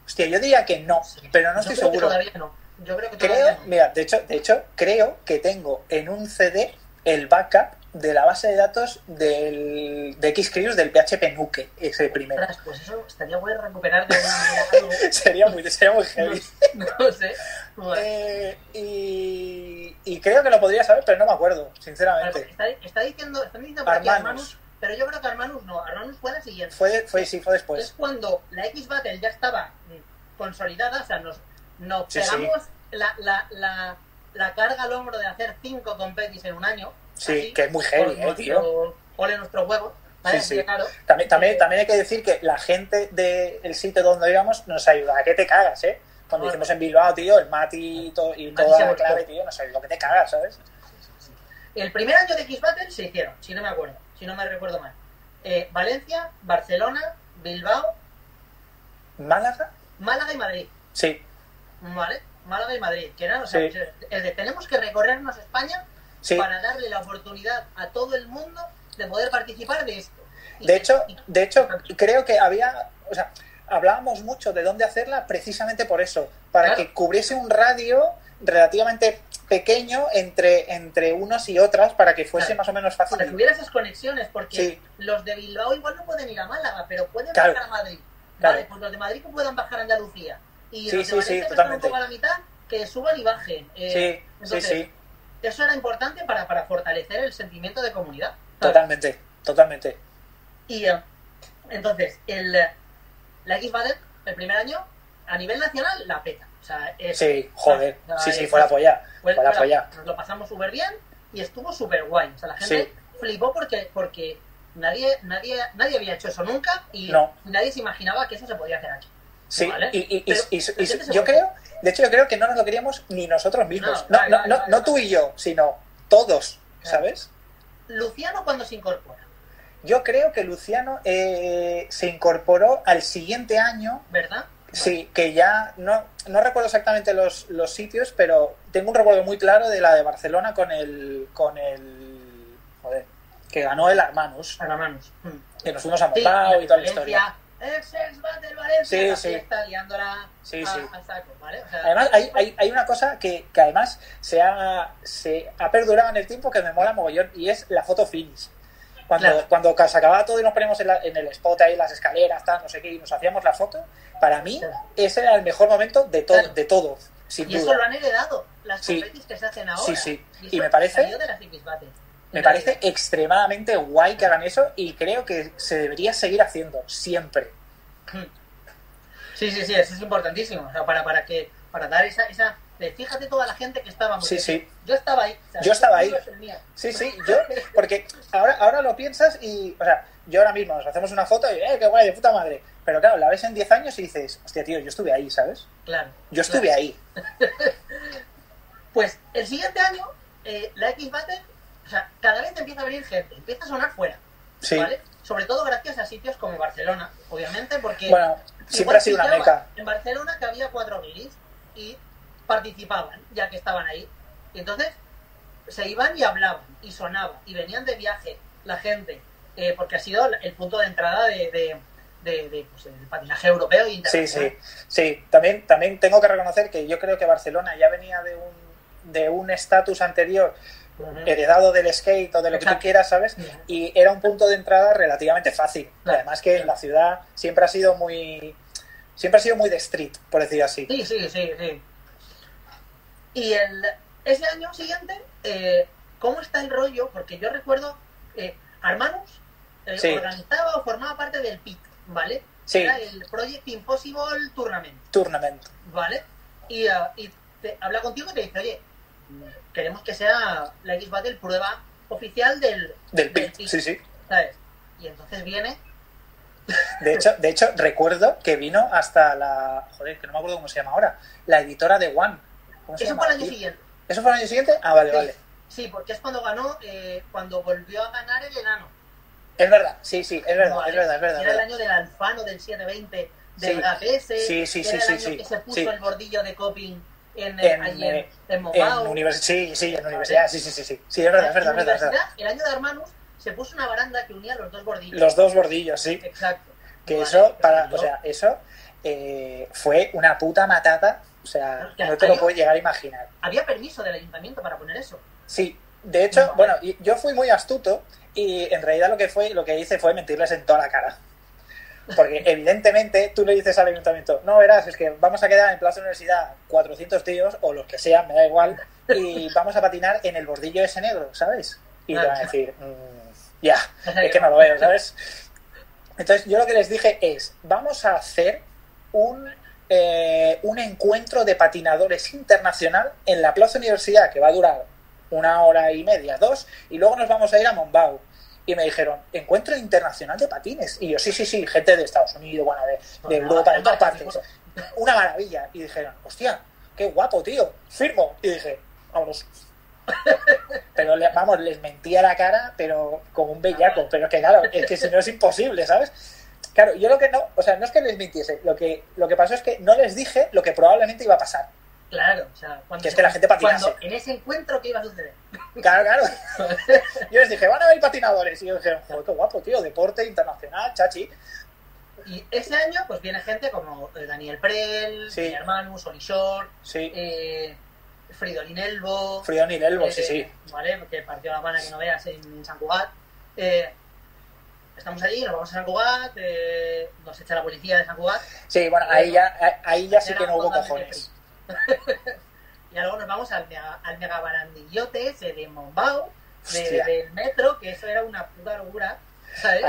Hostia, yo diría que no, pero no Yo estoy seguro. todavía no. Yo creo que Creo, mira, de hecho, de hecho, creo que tengo en un CD el backup de la base de datos del, de Xcrews del PHP Nuke, ese primero. Ostras, pues eso estaría bueno recuperar de algo. sería muy, sería muy heavy. No, no sé. Bueno, Eh, y, y creo que lo podría saber, pero no me acuerdo, sinceramente. está, está diciendo, están diciendo por aquí Armanus. Armanus, pero yo creo que Armanus no. Armanus fue la siguiente. Fue, fue, sí, fue es después. cuando la X-Battle ya estaba mm, consolidada, o sea, nos, nos Sí, pegamos La, la, la, la carga al hombro de hacer cinco competis en un año. Sí, así, que es muy heavy, eh, tío. nuestro- Ole nuestro huevo. ¿vale? Sí, claro, También, también, también hay que decir que la gente del sitio donde íbamos nos ayuda. ¿A qué te cagas, eh? Cuando Bueno. hicimos en Bilbao, tío, el Mati y, to- y Mati toda la clave, tío, nos ayudó. que te cagas, ¿sabes? El primer año de X-Battle se hicieron, si no me acuerdo, si no me recuerdo mal. Eh, Valencia, Barcelona, Bilbao, ¿Málaga? Málaga y Madrid. Sí, ¿Vale? Málaga y Madrid. Que eran, o sea, Sí. el de tenemos que recorrernos España sí. para darle la oportunidad a todo el mundo de poder participar de esto. Y De hecho, y- de hecho, creo que había, o sea, hablábamos mucho de dónde hacerla precisamente por eso, para Claro. que cubriese un radio relativamente pequeño entre, entre unos y otras para que fuese Claro. más o menos fácil. para que hubiera esas conexiones, porque Sí. los de Bilbao igual no pueden ir a Málaga, pero pueden Claro. bajar a Madrid. Vale, pues los de Madrid que puedan bajar a Andalucía. Y Sí, los sí, sí, un totalmente. poco a la mitad, que suban y bajen. Eh, Sí, entonces, sí, Eso era importante para, para fortalecer el sentimiento de comunidad. totalmente, totalmente. Y eh, entonces, el, la X-Battle, el primer año, a nivel nacional, la peta. O sea, es- Sí, joder, sí, sí, fue la polla, fue- fue la polla. Nos lo pasamos súper bien y estuvo súper guay. O sea, la gente Sí. flipó porque, porque nadie, nadie, nadie había hecho eso nunca y No. nadie se imaginaba que eso se podía hacer aquí. Sí, Vale. y, Pero yo creo, de hecho yo creo que no nos lo queríamos ni nosotros mismos, No, no, vale, no, vale, no, vale, no vale. tú y yo, sino todos. ¿sabes? Luciano cuando se incorpora, Yo creo que Luciano eh, se incorporó al siguiente año, ¿verdad? sí, que ya no, no recuerdo exactamente los, los sitios, pero tengo un recuerdo muy claro de la de Barcelona con el, con el, joder, que ganó el Armanus, A la manos. Mm. que nos fuimos a Sí, Mopao y toda la historia. Ex Battle Valencia, Sí, sí. fiesta liándola Sí, a, sí. a saco, ¿vale? O sea, Además, hay, hay, hay una cosa que, que además se ha, se ha perdurado en el tiempo que me mola mogollón y es la foto finish. Cuando, Claro. cuando se acababa todo y nos poníamos en, la- en el spot ahí, las escaleras, tal, no sé qué, y nos hacíamos la foto, para mí ese era el mejor momento de todo, Claro. de todo, sin Y eso lo duda. han heredado las competis que se hacen ahora. Sí, sí. eso Y me parece- de las. Me parece extremadamente guay que hagan eso y creo que se debería seguir haciendo, siempre. Sí, sí, sí, eso es importantísimo. O sea, para, para que para dar esa, esa fíjate toda la gente que estaba Sí, sí. Yo estaba ahí. o sea, Yo estaba ahí. Sí, sí, yo, porque ahora, ahora lo piensas y, o sea, yo ahora mismo nos hacemos una foto y, eh, qué guay, de puta madre. Pero claro, la ves en 10 años y dices, hostia, tío, yo estuve ahí, ¿sabes? Claro. Yo estuve claro. ahí. Pues el siguiente año, eh, la X Battle, o sea, cada vez empieza a venir gente, empieza a sonar fuera. Sí. ¿Vale? Sobre todo gracias a sitios como Barcelona, obviamente, porque. Bueno, siempre ha sido una meca. En Barcelona que había cuatro guiris y participaban, ya que estaban ahí. Y entonces se iban y hablaban, y sonaban, y venían de viaje la gente, eh, porque ha sido el punto de entrada de, de, de- de, pues, del patinaje europeo e Sí, internacional. sí, sí. También, también tengo que reconocer que yo creo que Barcelona ya venía de un de un estatus anterior Heredado del skate o de lo que tú quieras, ¿sabes? Y era un punto de entrada relativamente fácil. Además que la ciudad siempre ha sido muy siempre ha sido muy de street, por decir así. Sí, sí, sí, sí. Y el, ese año siguiente, eh, ¿cómo está el rollo? Porque yo recuerdo, eh, Armanus eh, Sí. organizaba o formaba parte del PIC, ¿vale? Sí. Era el Project Impossible Tournament, Tournament. ¿vale? Y, ah, y te habla contigo y te dice, oye, queremos que sea la X Battle prueba oficial del, Del del sí, sí. ¿sabes? Y entonces viene, De hecho, de hecho, recuerdo que vino hasta la. Joder, que no me acuerdo cómo se llama ahora. La editora de One. ¿Cómo se eso llama? fue el año siguiente. ¿Eso fue el año siguiente? Ah, vale, Sí. vale. Sí, porque es cuando ganó, eh, cuando volvió a ganar el enano. Es verdad, sí, sí, es verdad, Vale. es verdad, es verdad. Era el año del Alfano, del 720, del Sí. GAPS. Sí, sí, sí, era sí, el año que se puso el bordillo de coping en, En, allí en, en En Mopao. univers- sí, sí, en universidad, sí, sí, sí, sí. Sí, es verdad, es verdad, verdad. verdad. el año de Hermanus, se puso una baranda que unía los dos bordillos. Los dos bordillos, sí. Exacto. Que Vale, eso, para, o sea, eso eh, fue una puta matata. O sea, no te lo puedes llegar a imaginar. Había permiso del ayuntamiento para poner eso. Sí, de hecho, bueno, yo fui muy astuto y en realidad lo que fue, lo que hice fue mentirles en toda la cara. Porque evidentemente tú le dices al ayuntamiento, no verás, es que vamos a quedar en Plaza Universidad 400 tíos o los que sean, me da igual, y vamos a patinar en el bordillo ese negro, ¿sabes? Y te van a decir, "Mm, ya, es que no lo veo, ¿sabes? Entonces yo lo que les dije es, vamos a hacer un, eh, un encuentro de patinadores internacional en la Plaza Universidad que va a durar una hora y media, dos, y luego nos vamos a ir a Mombau. Y me dijeron, encuentro internacional de patines. Y yo, sí, sí, sí, gente de Estados Unidos, bueno, de, de Europa, de todas partes. Una maravilla. Y dijeron, hostia, qué guapo, tío, firmo. Y dije, vamos. Pero vamos, les mentí a la cara, pero como un bellaco. Pero que claro, es que si no es imposible, ¿sabes? Claro, yo lo que no, o sea, no es que les mintiese, lo que, lo que pasó es que no les dije lo que probablemente iba a pasar. Claro, o sea, cuando, Que es que la gente patinase. cuando en ese encuentro, ¿qué iba a suceder? Claro, claro. Yo les dije, van a haber patinadores. Y yo dije, joder, qué guapo, tío, deporte internacional, chachi. Y ese año, pues viene gente como eh, Daniel Prel, Sí. mi hermano, Sonny Shore, Sí, eh, Fridolin Elbo. Frión y Lelbo, sí, eh, sí. Vale, que partió la pana que no veas en San Cugat. Eh, estamos allí, nos vamos a San Cugat, eh, nos echa la policía de San Cugat. Sí, bueno, ahí ya, ahí ya sí que no hubo cojones. y luego nos vamos al mega, al mega barandillote ese de Mombao, de- del metro, que eso era una puta locura. ¿sabes?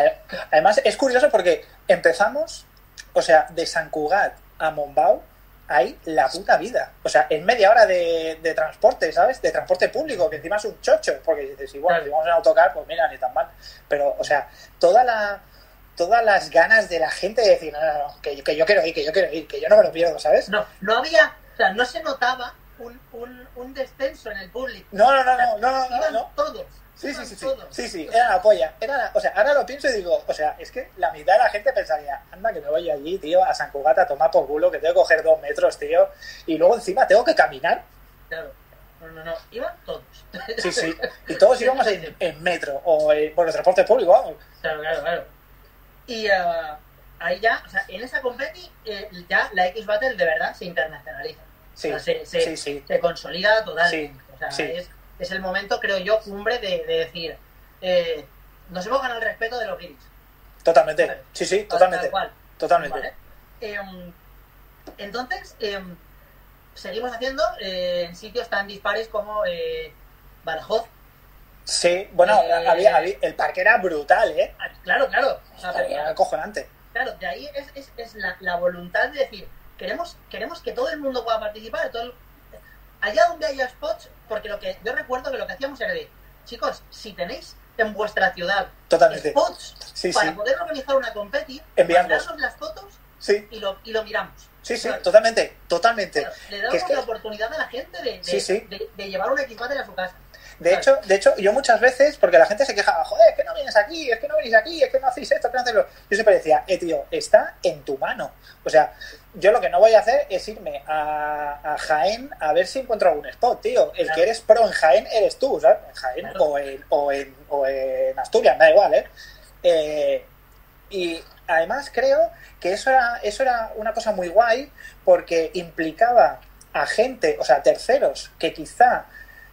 Además, es curioso porque empezamos, o sea, de San Cugat a Mombau, hay la puta vida. O sea, en media hora de, de transporte, ¿sabes? De transporte público, que encima es un chocho. Porque dices, igual, Claro. si vamos en autocar, pues mira, ni tan mal. Pero, o sea, toda la todas las ganas de la gente de decir, no, no, no, que, que yo quiero ir, que yo quiero ir, que yo no me lo pierdo, ¿sabes? No, no había, sea, no se notaba un, un, un descenso en el público. No, no, no, no, no, no, no, Iban no. todos. Sí, sí, sí, sí, sí, sí, era la polla. Era la- o sea, ahora lo pienso y digo, o sea, es que la mitad de la gente pensaría, anda que me voy allí, tío, a San Cugat a tomar por culo, que tengo que coger dos metros, tío, y luego encima tengo que caminar. Claro. No, no, no, iban todos. Sí, sí, y todos íbamos en, en metro o en, por el transporte público, vamos. Claro, claro, claro. Y ah, ahí ya, o sea, en esa competi eh, ya la X-Battle de verdad se internacionaliza. Sí, O sea, se, se, sí, sí. se consolida totalmente. Sí, o sea, sí. es, es el momento, creo yo, cumbre de, de decir, eh, nos hemos ganado el respeto de los guiris. Totalmente. Vale. Sí, sí, Tal- totalmente. Totalmente. ¿Vale? Em, entonces, em, seguimos haciendo eh, en sitios tan dispares como eh, Badajoz. Sí, bueno, Eh, había, había- el parque era brutal, ¿eh? Ah, Claro, claro. O sea, Era acojonante. Claro, de ahí es, es, es la, la voluntad de decir, queremos, queremos que todo el mundo pueda participar, todo el- allá donde haya spots, porque lo que yo recuerdo que lo que hacíamos era de, chicos, si tenéis en vuestra ciudad Totalmente. spots Sí, para sí. poder organizar una competi, Enviadnos. mandarnos las fotos Sí, y lo, y lo miramos. sí, sí, Claro. totalmente, totalmente. Claro, Le Que damos es que- la oportunidad a la gente de, de, Sí, sí. de- de llevar un X a su casa. De hecho, de hecho, yo muchas veces, porque la gente se quejaba, joder, es que no vienes aquí, es que no venís aquí, es que no hacéis esto, es que no hacéis lo... Yo siempre decía, eh, tío, está en tu mano. O sea, yo lo que no voy a hacer es irme a, a Jaén a ver si encuentro algún spot, tío. El Claro. que eres pro en Jaén eres tú, ¿sabes? En Jaén Claro. o, en, o, en, o en Asturias, da igual, ¿eh? Eh, y además creo que eso era, eso era una cosa muy guay porque implicaba a gente, o sea, terceros, que quizá...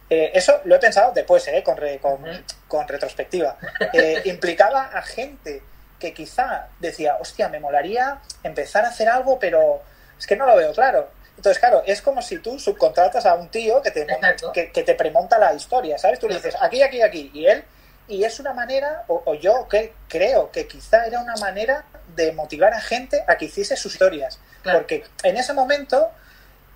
eh, eso lo he pensado después, eh, con, re- con, con retrospectiva. Eh, implicaba a gente que quizá decía, hostia, me molaría empezar a hacer algo, pero es que no lo veo claro. Entonces, claro, es como si tú subcontratas a un tío que te, que, que te premonta la historia, ¿sabes? Tú le dices, aquí, aquí, aquí, y él, y es una manera, o, o yo que, creo que quizá era una manera de motivar a gente a que hiciese sus historias. Claro. Porque en ese momento,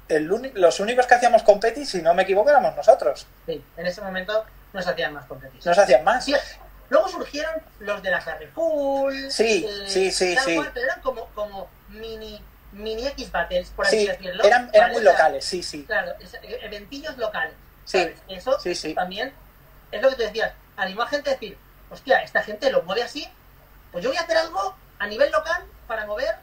el los únicos que hacíamos competi, si no me equivoco, éramos nosotros. Sí, en ese momento no se hacían más competiciones. Nos hacían más. Sí, luego surgieron los de la Carrefour. Sí, sí, sí, tal sí. cual, pero eran como, como mini, mini X battles, por así Sí, decirlo. eran, eran muy locales, sí, sí. Claro, es- e- eventillos locales. Sí. Eso sí, sí. también es lo que tú decías. Animó a gente a decir, hostia, esta gente lo mueve así, pues yo voy a hacer algo a nivel local para mover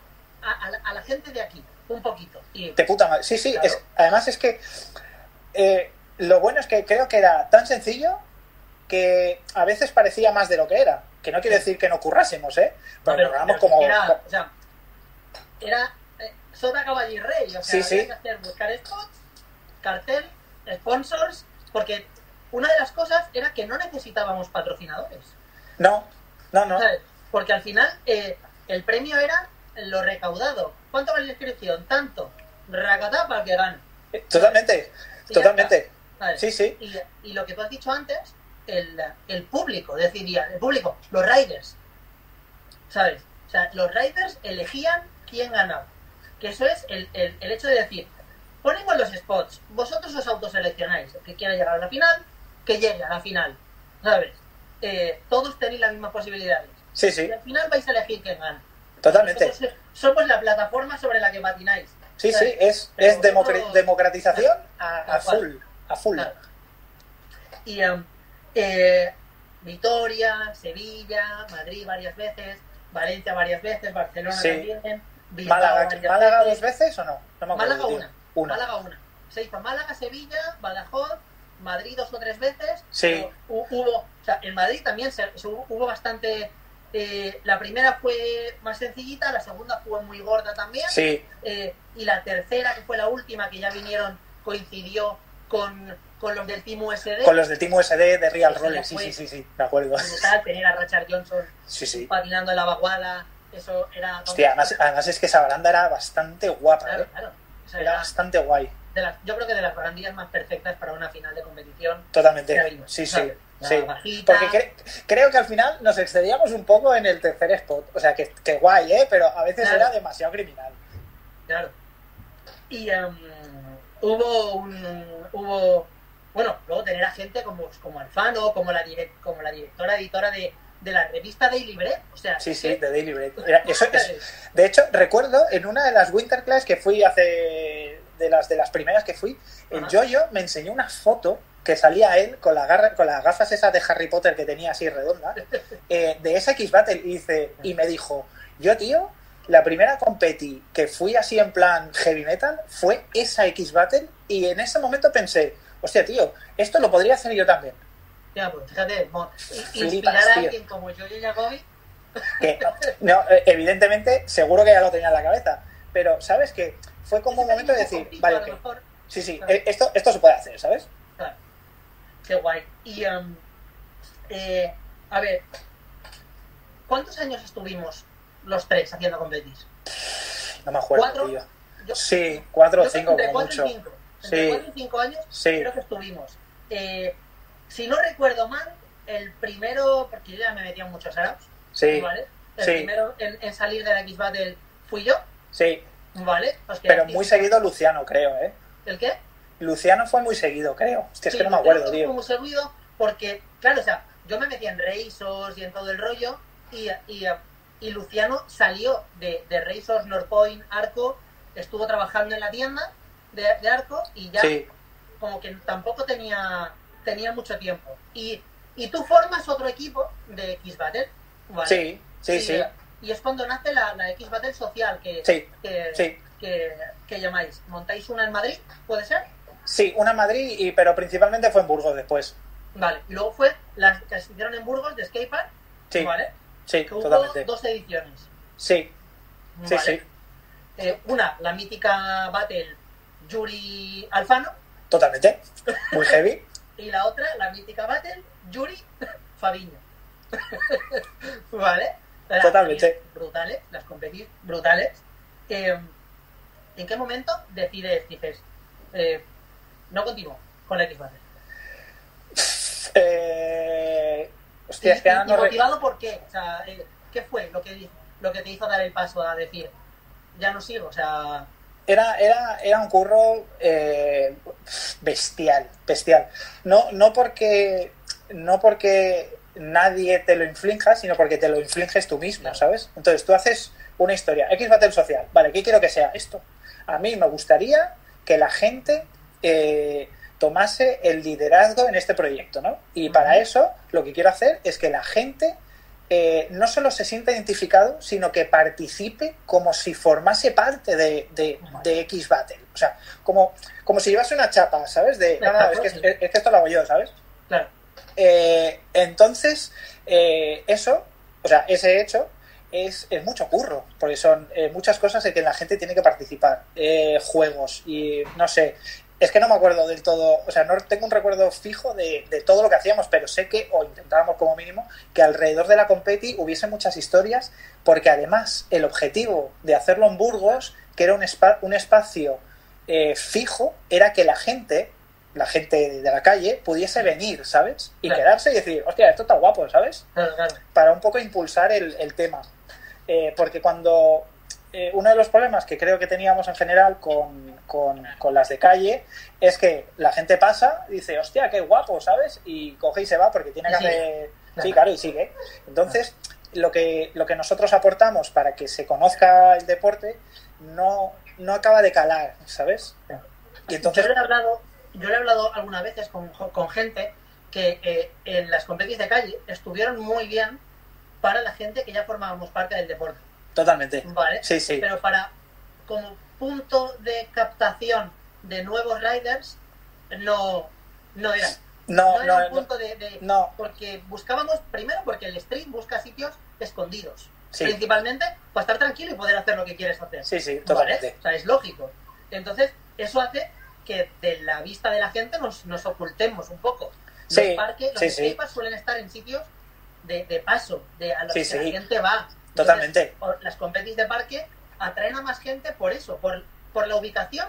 a, a la- a la gente de aquí, un poquito. Y De puta madre. Sí, sí. Claro. es- además es que eh, lo bueno es que creo que era tan sencillo que a veces parecía más de lo que era. Que no quiere decir que no currásemos, ¿eh? Pero, pero, programamos pero como... Era, o sea, era eh, Sota Caballo y Rey. O sea, Sí, sí. que hacer, buscar spots, cartel, sponsors, porque una de las cosas era que no necesitábamos patrocinadores. No, no, no. ¿sabes? Porque al final eh, el premio era lo recaudado. ¿Cuánto vale la inscripción? Tanto. Racatá para que gane. Totalmente, totalmente. Sí, sí. Y, y lo que tú has dicho antes, el, el público decidía, el público, los riders, ¿sabes? O sea, los riders elegían quién ganaba. Que eso es el, el, el hecho de decir, ponemos los spots, vosotros os autoseleccionáis, el que quiera llegar a la final, que llegue a la final, ¿sabes? Eh, todos tenéis las mismas posibilidades. Sí, Y sí, al final vais a elegir quién gana. totalmente. Nosotros somos la plataforma sobre la que patináis. Sí, sí, es, Pero es vosotros- democratización a, full, a full. Claro. Y em, eh, Vitoria, Sevilla, Madrid varias veces, Valencia varias veces, Barcelona Sí. también, Bilbao Málaga, ¿Málaga veces. dos veces o no? No me acuerdo, Málaga una. Una. Málaga una. Se hizo Málaga, Sevilla, Badajoz, Madrid dos o tres veces. Sí. Hubo, o sea, en Madrid también se, hubo bastante. eh, la primera fue más sencillita, la segunda fue muy gorda también. Sí, eh, y la tercera, que fue la última, que ya vinieron, coincidió con, con los del Team USD. con los del Team USD de Real Roller. Sí, sí, sí, sí, me acuerdo. brutal, tener a Richard Johnson Sí, sí. patinando en la vaguada, eso era... Hostia, además, además es que esa baranda era bastante guapa, Claro, ¿eh? claro. Era era bastante guay. de las, yo creo que de las barandillas más perfectas para una final de competición. Totalmente. Sí, sí. sí. bajita. Porque cre- creo que al final nos excedíamos un poco en el tercer spot. O sea, que, que guay, ¿eh? Pero a veces Claro. era demasiado criminal. Claro. Y em, hubo un... Hubo... Bueno, luego tener a gente como, como Alfano, como la, direc- como la directora editora de, de la revista Daily Bread. O sea, Sí, sí, que- de Daily Bread. Eso es- de hecho, recuerdo en una de las Winter Class que fui hace. de las, de las primeras que fui, el. Jojo me enseñó una foto que salía él con, la garra, con las gafas esas de Harry Potter que tenía así redonda, eh, de esa X Battle, y, dice, y me dijo: Yo, tío, la primera competi que fui así en plan heavy metal fue esa X Battle, y en ese momento pensé: Hostia, tío, esto lo podría hacer yo también. Ya, pues fíjate, inspirar a tío. alguien como Jojo Jacobi, que no, eh, evidentemente seguro que ya lo tenía en la cabeza pero sabes que fue como un momento de decir vale sí sí Claro. esto esto se puede hacer sabes claro. Qué guay. Y, em, eh, a ver, ¿cuántos años estuvimos los tres haciendo competis? no me acuerdo ¿Cuatro? tío Yo- sí cuatro o cinco entre como cuatro mucho y cinco. Entre Sí. cuatro y cinco años sí creo que estuvimos. Eh, si no recuerdo mal, el primero, porque yo ya me metía en muchos araos, sí ¿vale? El sí. primero en, en salir de la X Battle fui yo, sí ¿vale? Os pero muy seguido Luciano creo eh ¿El qué? Luciano fue muy seguido creo Hostia, es que no me acuerdo tío fue muy seguido porque, claro, o sea, yo me metía en Razors y en todo el rollo y, y, y Luciano salió de, de Razors, Northpoint, Arco, estuvo trabajando en la tienda de, de Arco y ya sí como que tampoco tenía, tenía mucho tiempo. Y, y tú formas otro equipo de X-Battle, ¿vale? sí sí Y, sí Y es cuando nace la, la X-Battle social que, sí que, sí que, que llamáis. ¿Montáis una en Madrid? ¿Puede ser? sí una en Madrid y pero principalmente fue en Burgos después Vale. Y luego fue las que se hicieron en Burgos de Skatepark, sí ¿vale? Sí Que hubo totalmente dos ediciones. sí sí ¿vale? sí Eh, una, la mítica Battle Yuri Alfano, totalmente muy heavy y la otra, la mítica Battle Yuri Fabiño. ¿Vale? Las Totalmente. Brutales, las competis brutales. Eh, ¿En qué momento decides, dices, eh, no continúo con la X Battle? Eh, hostia, es ¿Y, que motivado por qué? O sea, eh, ¿qué fue lo que, lo que te hizo dar el paso a decir, ya no sigo? O sea, era, era, era un curro eh, bestial, bestial. No, no porque no porque nadie te lo inflinja, sino porque te lo infliges tú mismo, ¿sabes? Entonces tú haces una historia, X Battle Social, vale, ¿qué quiero que sea esto? A mí me gustaría que la gente eh, tomase el liderazgo en este proyecto, ¿no? Y para eso lo que quiero hacer es que la gente eh, no solo se sienta identificado, sino que participe como si formase parte de, de, de X Battle. O sea, como, como si llevase una chapa, ¿sabes? De, no, no, es que, es, es que esto lo hago yo, ¿sabes? claro. Eh, entonces, eh, eso, o sea, ese hecho es, es mucho curro, porque son eh, muchas cosas en que la gente tiene que participar. Eh, juegos y no sé, es que no me acuerdo del todo, o sea, no tengo un recuerdo fijo de, de todo lo que hacíamos, pero sé que, o intentábamos como mínimo, que alrededor de la competi hubiese muchas historias, porque además el objetivo de hacerlo en Burgos, que era un, spa- un espacio eh, fijo, era que la gente, la gente de la calle, pudiese venir, ¿sabes? Y Claro. quedarse y decir, hostia, esto está guapo, ¿sabes? Claro, claro. para un poco impulsar el, el tema. Eh, porque cuando eh, uno de los problemas que creo que teníamos en general con, con- con las de calle es que la gente pasa dice, hostia, qué guapo, ¿sabes? Y coge y se va porque tiene que hacer... Sí, claro, y sigue. Entonces, lo que, lo que nosotros aportamos para que se conozca el deporte no, no acaba de calar, ¿sabes? Y entonces... yo le he hablado, yo le he hablado algunas veces con, con gente que eh, en las competiciones de calle estuvieron muy bien para la gente que ya formábamos parte del deporte, Totalmente. ¿vale? Sí, sí. Pero para como punto de captación de nuevos riders no no era. No, No, era no, un punto de, de- no. porque buscábamos primero porque el street busca sitios escondidos, Sí. principalmente para estar tranquilo y poder hacer lo que quieres hacer. Sí, sí, ¿Vale? totalmente. O sea, es lógico. Entonces, eso hace que de la vista de la gente nos, nos ocultemos un poco. Los Sí, parques, los sí, suelen estar en sitios de, de paso, de a los que la gente va. Entonces, Totalmente. las competis de parque atraen a más gente por eso, por, por la ubicación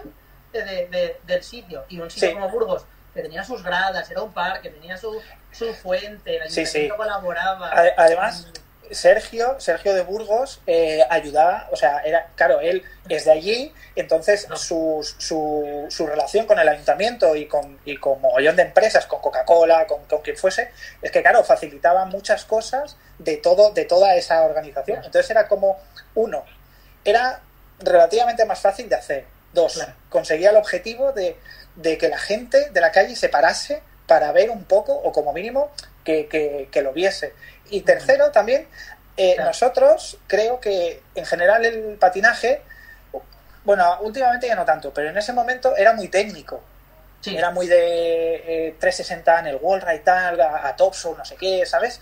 de, de- de- del sitio. Y un sitio Sí. como Burgos, que tenía sus gradas, era un parque, tenía su, su fuente, el ayuntamiento sí. colaboraba. Ade- además, Sergio, Sergio de Burgos, eh, ayudaba, o sea, era, claro, él es de allí, entonces No. su, su, su relación con el ayuntamiento y con, y con mogollón de empresas, con Coca-Cola, con, con quien fuese, es que, claro, facilitaba muchas cosas de todo, de toda esa organización. Entonces era como, uno, era relativamente más fácil de hacer. Dos, Claro. conseguía el objetivo de, de que la gente de la calle se parase para ver un poco, o como mínimo, que, que- que lo viese. Y tercero, también, eh, Claro. nosotros creo que en general el patinaje, bueno, últimamente ya no tanto, pero en ese momento era muy técnico. sí, Era muy de eh, 360 en el wall ride tal, a, a topsoul, no sé qué, ¿sabes?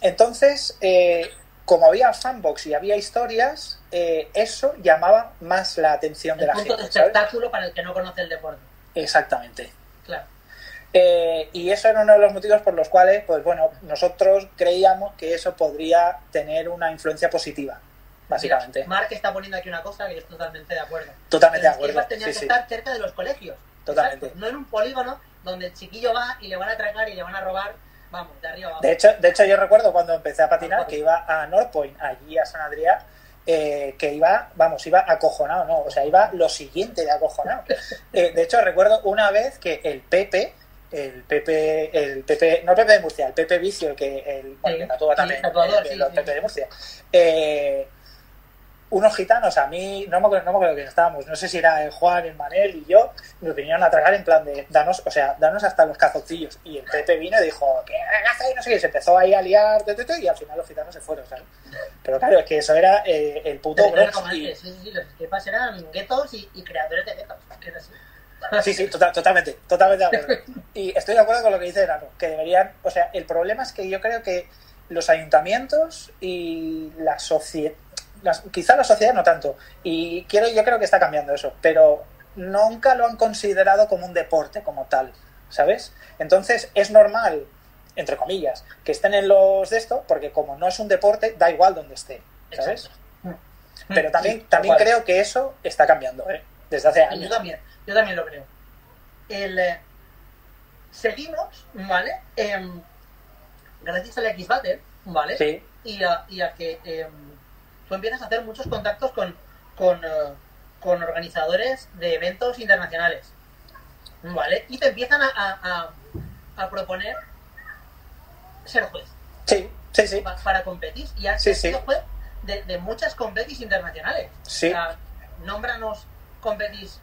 Entonces, eh, como había fanbox y había historias, eh, eso llamaba más la atención de el la punto gente, de ¿sabes? espectáculo para el que no conoce el deporte. Exactamente. Claro. Eh, y eso era uno de los motivos por los cuales, pues bueno, nosotros creíamos que eso podría tener una influencia positiva, básicamente. Mira, Mark está poniendo aquí una cosa que yo estoy totalmente de acuerdo. Totalmente de acuerdo. skateparks tenían Sí, que sí. estar cerca de los colegios. Totalmente. Exacto. No en un polígono donde el chiquillo va y le van a atracar y le van a robar, vamos, de arriba abajo. De hecho, de hecho, yo recuerdo cuando empecé a patinar que iba a Northpoint, allí a San Adrián, eh, que iba, vamos, iba acojonado, ¿no? O sea, iba lo siguiente de acojonado. Eh, de hecho, recuerdo una vez que el Pepe, el Pepe, el Pepe, no el Pepe de Murcia, el Pepe Vicio, el que, el, bueno, que tatúa también, los sí. Pepe de Murcia, eh, unos gitanos, a mí, no me acuerdo, no me acuerdo quién estábamos, no sé si era el Juan, el Manel y yo, nos vinieron a tragar en plan de, danos, o sea, danos hasta los calzoncillos. Y el Pepe vino y dijo, ¿qué haces? No sé qué, se empezó ahí a liar, y al final los gitanos se fueron, ¿sabes? Pero claro, es que eso era eh, el puto Bronx. y- sí, sí, sí, los skateparks eran guetos y, y creadores de guetos. que era así. Sí, sí, total- totalmente, totalmente de acuerdo. Y estoy de acuerdo con lo que dice Nano, que deberían, o sea, el problema es que yo creo que los ayuntamientos y la sociedad, quizá la sociedad no tanto, y quiero, yo creo que está cambiando eso, pero nunca lo han considerado como un deporte como tal, ¿sabes? Entonces es normal, entre comillas, que estén en los de esto, porque como no es un deporte, da igual donde esté, ¿sabes? Exacto. Pero también, Sí, también cual. creo que eso está cambiando, ¿eh? Desde hace Yo años. también, yo también lo creo. El, eh, seguimos, ¿vale? Em, gracias al X-Battle, ¿vale? Sí, Y, a, y a que em, tú empiezas a hacer muchos contactos con, con, eh, con organizadores de eventos internacionales, ¿vale? Y te empiezan a, a, a- a proponer ser juez sí, sí, sí. pa- para competir. Y has Sí, sido sí. juez de, de muchas competis internacionales. Sí. O sea, nómbranos competis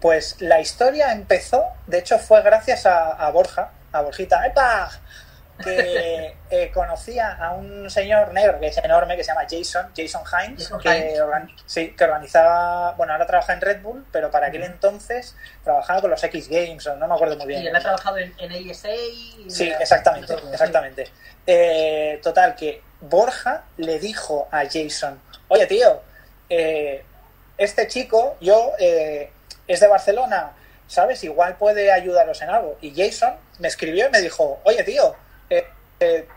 Pues la historia empezó, de hecho fue gracias a, a Borja, a Borjita. ¡Epa! Que eh, conocía a un señor negro que es enorme, que se llama Jason, Jason Hines, Jason que, Hines. organ- sí, que organizaba, bueno, ahora trabaja en Red Bull, pero para aquel entonces trabajaba con los X Games, o no me acuerdo muy bien. Y él ha trabajado en, en ASA. y- Sí, exactamente, exactamente. Eh, total, que Borja le dijo a Jason, oye tío, eh, este chico, yo, eh, es de Barcelona, ¿sabes? Igual puede ayudaros en algo. Y Jason me escribió y me dijo, oye tío, eh, eh,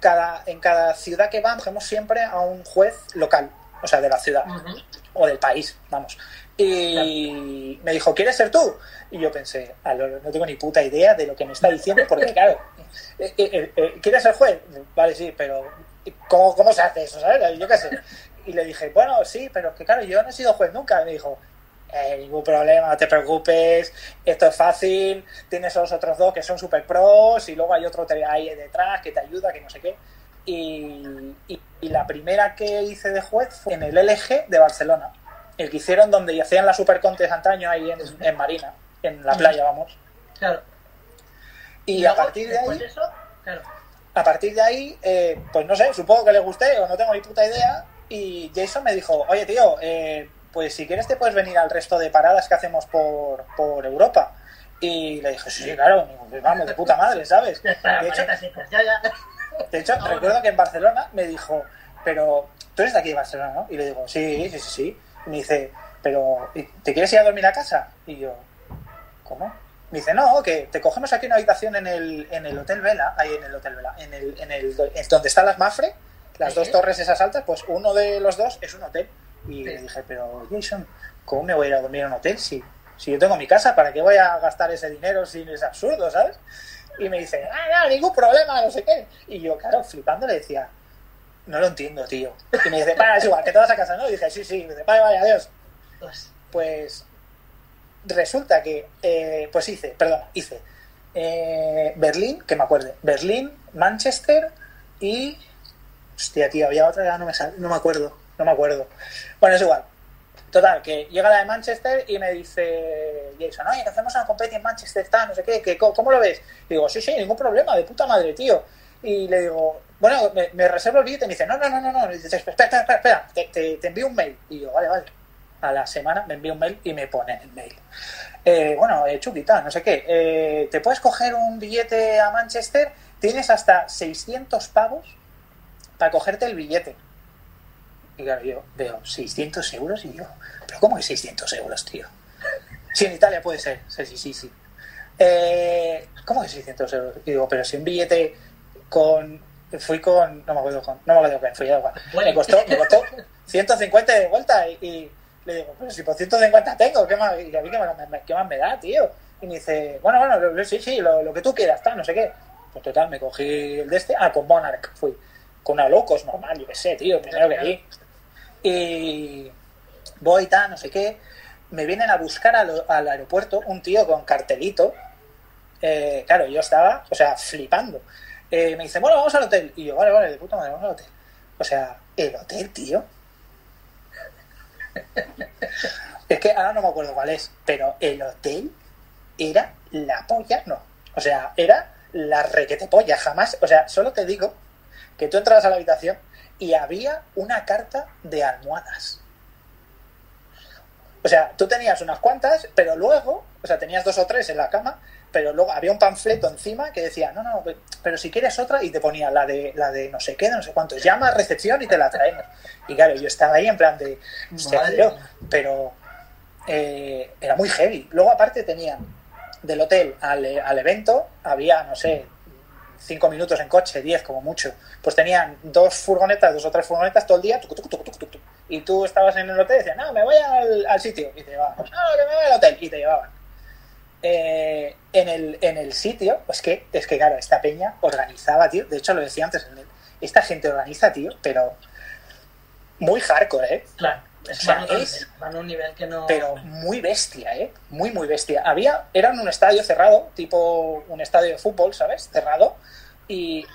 cada, en cada ciudad que vamos, cogemos siempre a un juez local, o sea, de la ciudad o del país, vamos. Y me dijo, ¿quieres ser tú? Y yo pensé, "A lo- no tengo ni puta idea de lo que me está diciendo, porque claro, eh, ¿quieres ser juez? Vale, sí, pero ¿cómo, cómo se hace eso? ¿sabes? Yo qué sé. Y le dije, bueno, sí, pero que claro, yo no he sido juez nunca. Y me dijo, "Eh, ningún problema, no te preocupes, esto es fácil, tienes a los otros dos que son super pros y luego hay otro ahí detrás que te ayuda, que no sé qué. Y, y- y la primera que hice de juez fue en el LG de Barcelona, el que hicieron donde hacían la Supercontes antaño ahí en, en Marina, en la playa, vamos. Claro. Y a partir de ahí, de eso, claro. a partir de ahí, eh, pues no sé, supongo que le gusté o no tengo ni puta idea. Y Jason me dijo, oye tío, eh, pues si quieres te puedes venir al resto de paradas que hacemos por, por Europa. Y le dije, sí, sí, claro, vamos, de puta madre, ¿sabes? De hecho, de recuerdo que en Barcelona me dijo, pero tú eres de aquí de Barcelona, ¿no? Y le digo, sí, sí, sí, sí. Y me dice, pero ¿y ¿te quieres ir a dormir a casa? Y yo, ¿cómo? Me dice, no, que te cogemos aquí una habitación en el, en el Hotel Vela, ahí en el Hotel Vela, en el, en el en donde están las Mafre, las dos torres esas altas, pues uno de los dos es un hotel. Y le dije, pero Jason, ¿cómo me voy a ir a dormir en un hotel si, si yo tengo mi casa? ¿Para qué voy a gastar ese dinero si es absurdo, ¿sabes? Y me dice, ah, no, ningún problema, no sé qué. Y yo, claro, flipando le decía, no lo entiendo, tío. Y me dice, para, es igual, que te vas a casa, ¿no? Y dije, sí, sí. Y me dice, vale, vale, adiós. Pues, Pues resulta que, eh, pues hice, perdón, hice eh, Berlín, que me acuerde, Berlín, Manchester y... Hostia, tío, había otra, no me, sal- no me acuerdo, no me acuerdo. Bueno, es igual. Total, que llega la de Manchester y me dice Jason, oye, que hacemos una competición en Manchester, tal, no sé qué, que, ¿cómo, lo ves? Y digo, sí, sí, ningún problema, de puta madre, tío. Y le digo, bueno, me, me reservo el billete y me dice, no, no, no, no, no, dice, espera, espera, espera, espera, te, te, envío un mail. Y yo, vale, vale. A la semana me envía un mail y me pone el mail. Eh, bueno, eh, Chuquita, no sé qué, eh, te puedes coger un billete a Manchester, tienes hasta 600 pavos para cogerte el billete. Y claro, yo veo 600 euros y yo, ¿pero cómo que 600 euros, tío? Sí, en Italia puede ser, sí, sí, sí. sí. Eh, ¿Cómo que 600 euros? Y digo, pero si un billete con... Fui con... No me acuerdo con... No me acuerdo con... Fui da igual. Me costó, me costó 150 de vuelta y, y le digo, pero si por 150 tengo, ¿qué más, y a mí qué más, me- qué más me da, tío? Y me dice, bueno, bueno, lo- sí, sí, lo, lo que tú quieras, tal, no sé qué. Pues total, me cogí el de este. Ah, con Monarch fui. Con una locos normal, yo qué sé, tío, primero que ahí. Y voy, tal, no sé qué. Me vienen a buscar al, aeropuerto un tío con cartelito. Eh, claro, yo estaba, o sea, flipando. Eh, me dice, bueno, vamos al hotel. Y yo, vale, vale, de puta madre, vamos al hotel. O sea, el hotel, tío. Es que ahora no me acuerdo cuál es, pero el hotel era la polla, no. O sea, era la requete polla, jamás. O sea, solo te digo que tú entrabas a la habitación y había una carta de almohadas. O sea, tú tenías unas cuantas, pero luego, o sea, tenías dos o tres en la cama, pero luego había un panfleto encima que decía, no, no, pero si quieres otra, y te ponía la de, la de no sé qué, de no sé cuántos, llama a recepción y te la traemos. Y claro, yo estaba ahí en plan de, pero eh, era muy heavy. Luego aparte tenían del hotel al, al evento, había, no sé, cinco minutos en coche, diez como mucho, pues tenían dos furgonetas, dos o tres furgonetas todo el día, y tú estabas en el hotel y decías, no, me voy al, sitio, y te llevaban, no, que me voy al hotel, y te llevaban. Eh, en, el, en el sitio, pues que, es que claro, esta peña organizaba, tío, de hecho lo decía antes, esta gente organiza, tío, pero muy hardcore, ¿eh? Claro, es, O sea, un nivel que no. pero muy bestia, ¿eh? Muy, muy bestia. Había, era un estadio cerrado, tipo un estadio de fútbol, ¿sabes? Cerrado, y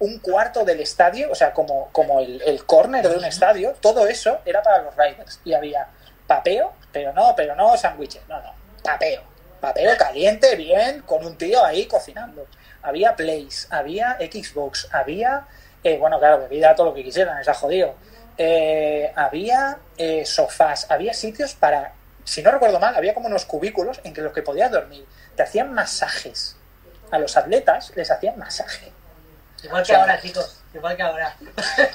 un cuarto del estadio, o sea, como, como el, el corner de un estadio, todo eso era para los riders. Y había papeo, pero no, pero no sándwiches, no, no, papeo. Papeo caliente, bien, con un tío ahí cocinando. había Plays, había Xbox, había, eh, bueno, claro, bebida, todo lo que quisieran, ha jodido. Eh, había eh, sofás, había sitios para, si no recuerdo mal, había como unos cubículos en que los que podías dormir. Te hacían masajes. A los atletas les hacían masaje. Igual que ahora, chicos, igual que ahora.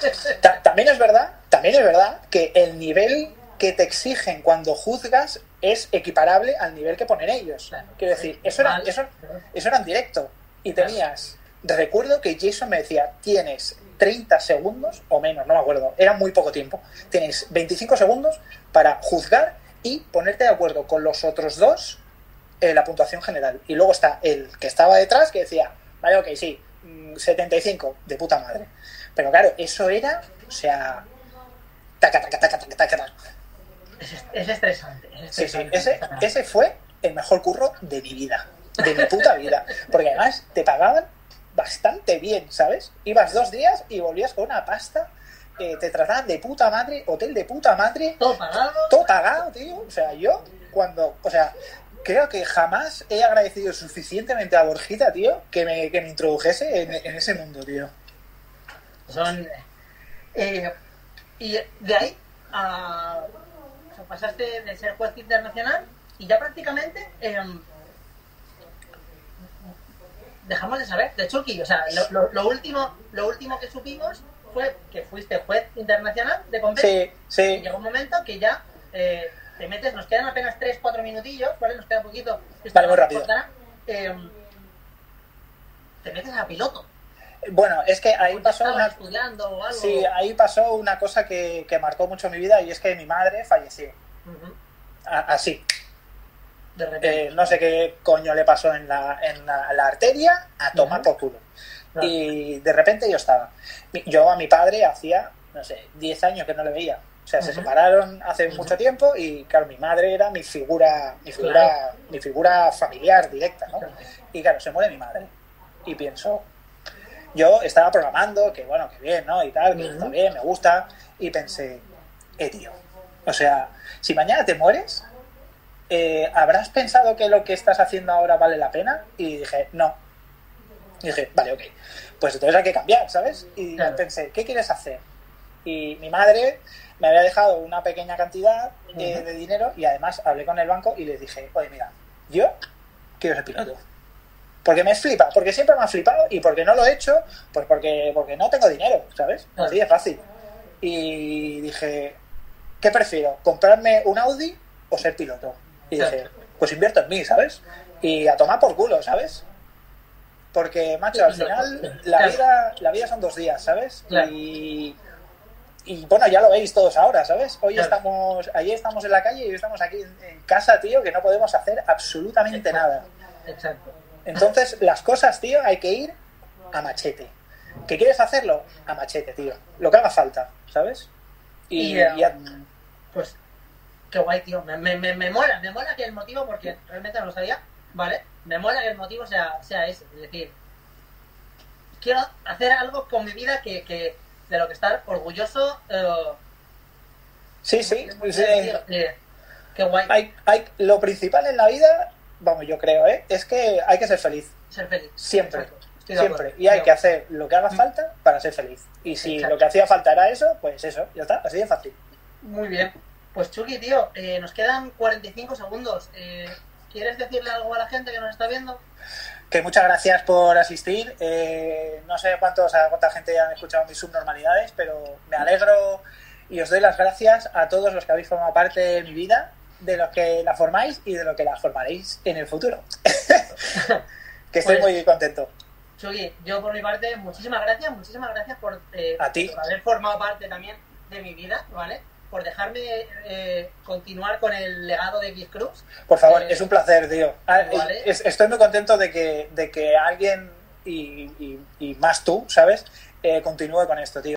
también es verdad, también es verdad que el nivel que te exigen cuando juzgas es equiparable al nivel que ponen ellos. Quiero decir, eso era, eso, eso era en directo. Y tenías, recuerdo que Jason me decía, tienes 30 segundos o menos, no me acuerdo, era muy poco tiempo. Tienes 25 segundos para juzgar y ponerte de acuerdo con los otros dos en la puntuación general. Y luego está el que estaba detrás que decía, vale, ok, sí, 75, mm, de puta madre. Pero claro, eso era, o sea, taca, taca, taca, taca, taca. Es, estresante. Sí, sí, ese, ese fue el mejor curro de mi vida, de mi puta vida. Porque además te pagaban bastante bien, ¿sabes? Ibas dos días y volvías con una pasta, eh, te trataban de puta madre, hotel de puta madre. Todo pagado. Todo pagado, tío. O sea, yo cuando, o sea, creo que jamás he agradecido suficientemente a Borjita, tío, que me, que me introdujese en, ese mundo, tío. Son... Eh, y de ahí a pasaste de ser juez internacional y ya prácticamente em, dejamos de saber de Chucky. O sea, lo, último, lo último que supimos fue que fuiste juez internacional de competencia. Sí, sí. Llegó un momento que ya eh, te metes, nos quedan apenas 3-4 minutillos, ¿vale? Nos queda un poquito. Vale, muy rápido. Em, te metes a piloto. Bueno, es que ahí pasó una... estudiando o algo. Sí, ahí pasó una cosa que, que, marcó mucho mi vida y es que mi madre falleció. así. Eh, no sé qué coño le pasó en la, en la, arteria a tomar por culo. Y de repente yo estaba. Yo a mi padre hacía, no sé, 10 años que no le veía. O sea, se separaron hace mucho tiempo y claro, mi madre era mi figura, mi figura, mi figura familiar directa, ¿no? Y claro, se muere mi madre. Y pienso, yo estaba programando, que bueno, que bien, ¿no? Y tal, que está bien, me gusta, y pensé, eh, tío, o sea, si mañana te mueres, eh, ¿habrás pensado que lo que estás haciendo ahora vale la pena? Y dije, no. Y dije, vale, ok, pues entonces hay que cambiar, ¿sabes? Y pensé, ¿qué quieres hacer? Y mi madre me había dejado una pequeña cantidad eh, de dinero y además hablé con el banco y les dije, oye, mira, yo quiero ser piloto. Porque me flipa, porque siempre me ha flipado y porque no lo he hecho, pues porque, porque no tengo dinero, ¿sabes? Así de fácil. Y dije, ¿qué prefiero? ¿Comprarme un Audi o ser piloto? Y dije, pues invierto en mí, ¿sabes? Y a tomar por culo, ¿sabes? Porque, macho, al final la vida, la vida son dos días, ¿sabes? Y, y bueno, ya lo veis todos ahora, ¿sabes? Hoy estamos, allí estamos en la calle y hoy estamos aquí en casa, tío, que no podemos hacer absolutamente nada. Exacto. Entonces, las cosas, tío, hay que ir a machete. ¿Qué quieres hacerlo? A machete, tío. Lo que haga falta, ¿sabes? Y, ya... pues, qué guay, tío. Me, me, me, mola, me mola que el motivo, porque realmente no lo sabía, ¿vale? Me mola que el motivo sea, sea ese. Es decir, quiero hacer algo con mi vida que, que de lo que estar orgulloso. Eh, sí, sí. sí. qué guay. Hay, hay, lo principal en la vida vamos, yo creo, ¿eh? es que hay que ser feliz. Ser feliz. Siempre. Siempre. Y hay que hacer lo que haga mm. falta para ser feliz. Y si lo que hacía falta era eso, pues eso, ya está, así de fácil. Muy bien. Pues Chucky, tío, eh, nos quedan 45 segundos. Eh, ¿Quieres decirle algo a la gente que nos está viendo? Que muchas gracias por asistir. Eh, no sé cuántos, cuánta gente han escuchado mis subnormalidades, pero me alegro y os doy las gracias a todos los que habéis formado parte de mi vida de los que la formáis y de lo que la formaréis en el futuro. que estoy pues, muy contento. Chuy, yo por mi parte, muchísimas gracias, muchísimas gracias por, eh, haber formado parte también de mi vida, ¿vale? Por dejarme eh, continuar con el legado de X Cruz. Por favor, eh, es un placer, tío. Ah, estoy muy contento de que, de que alguien y, y, más tú, ¿sabes? continúe con esto, tío.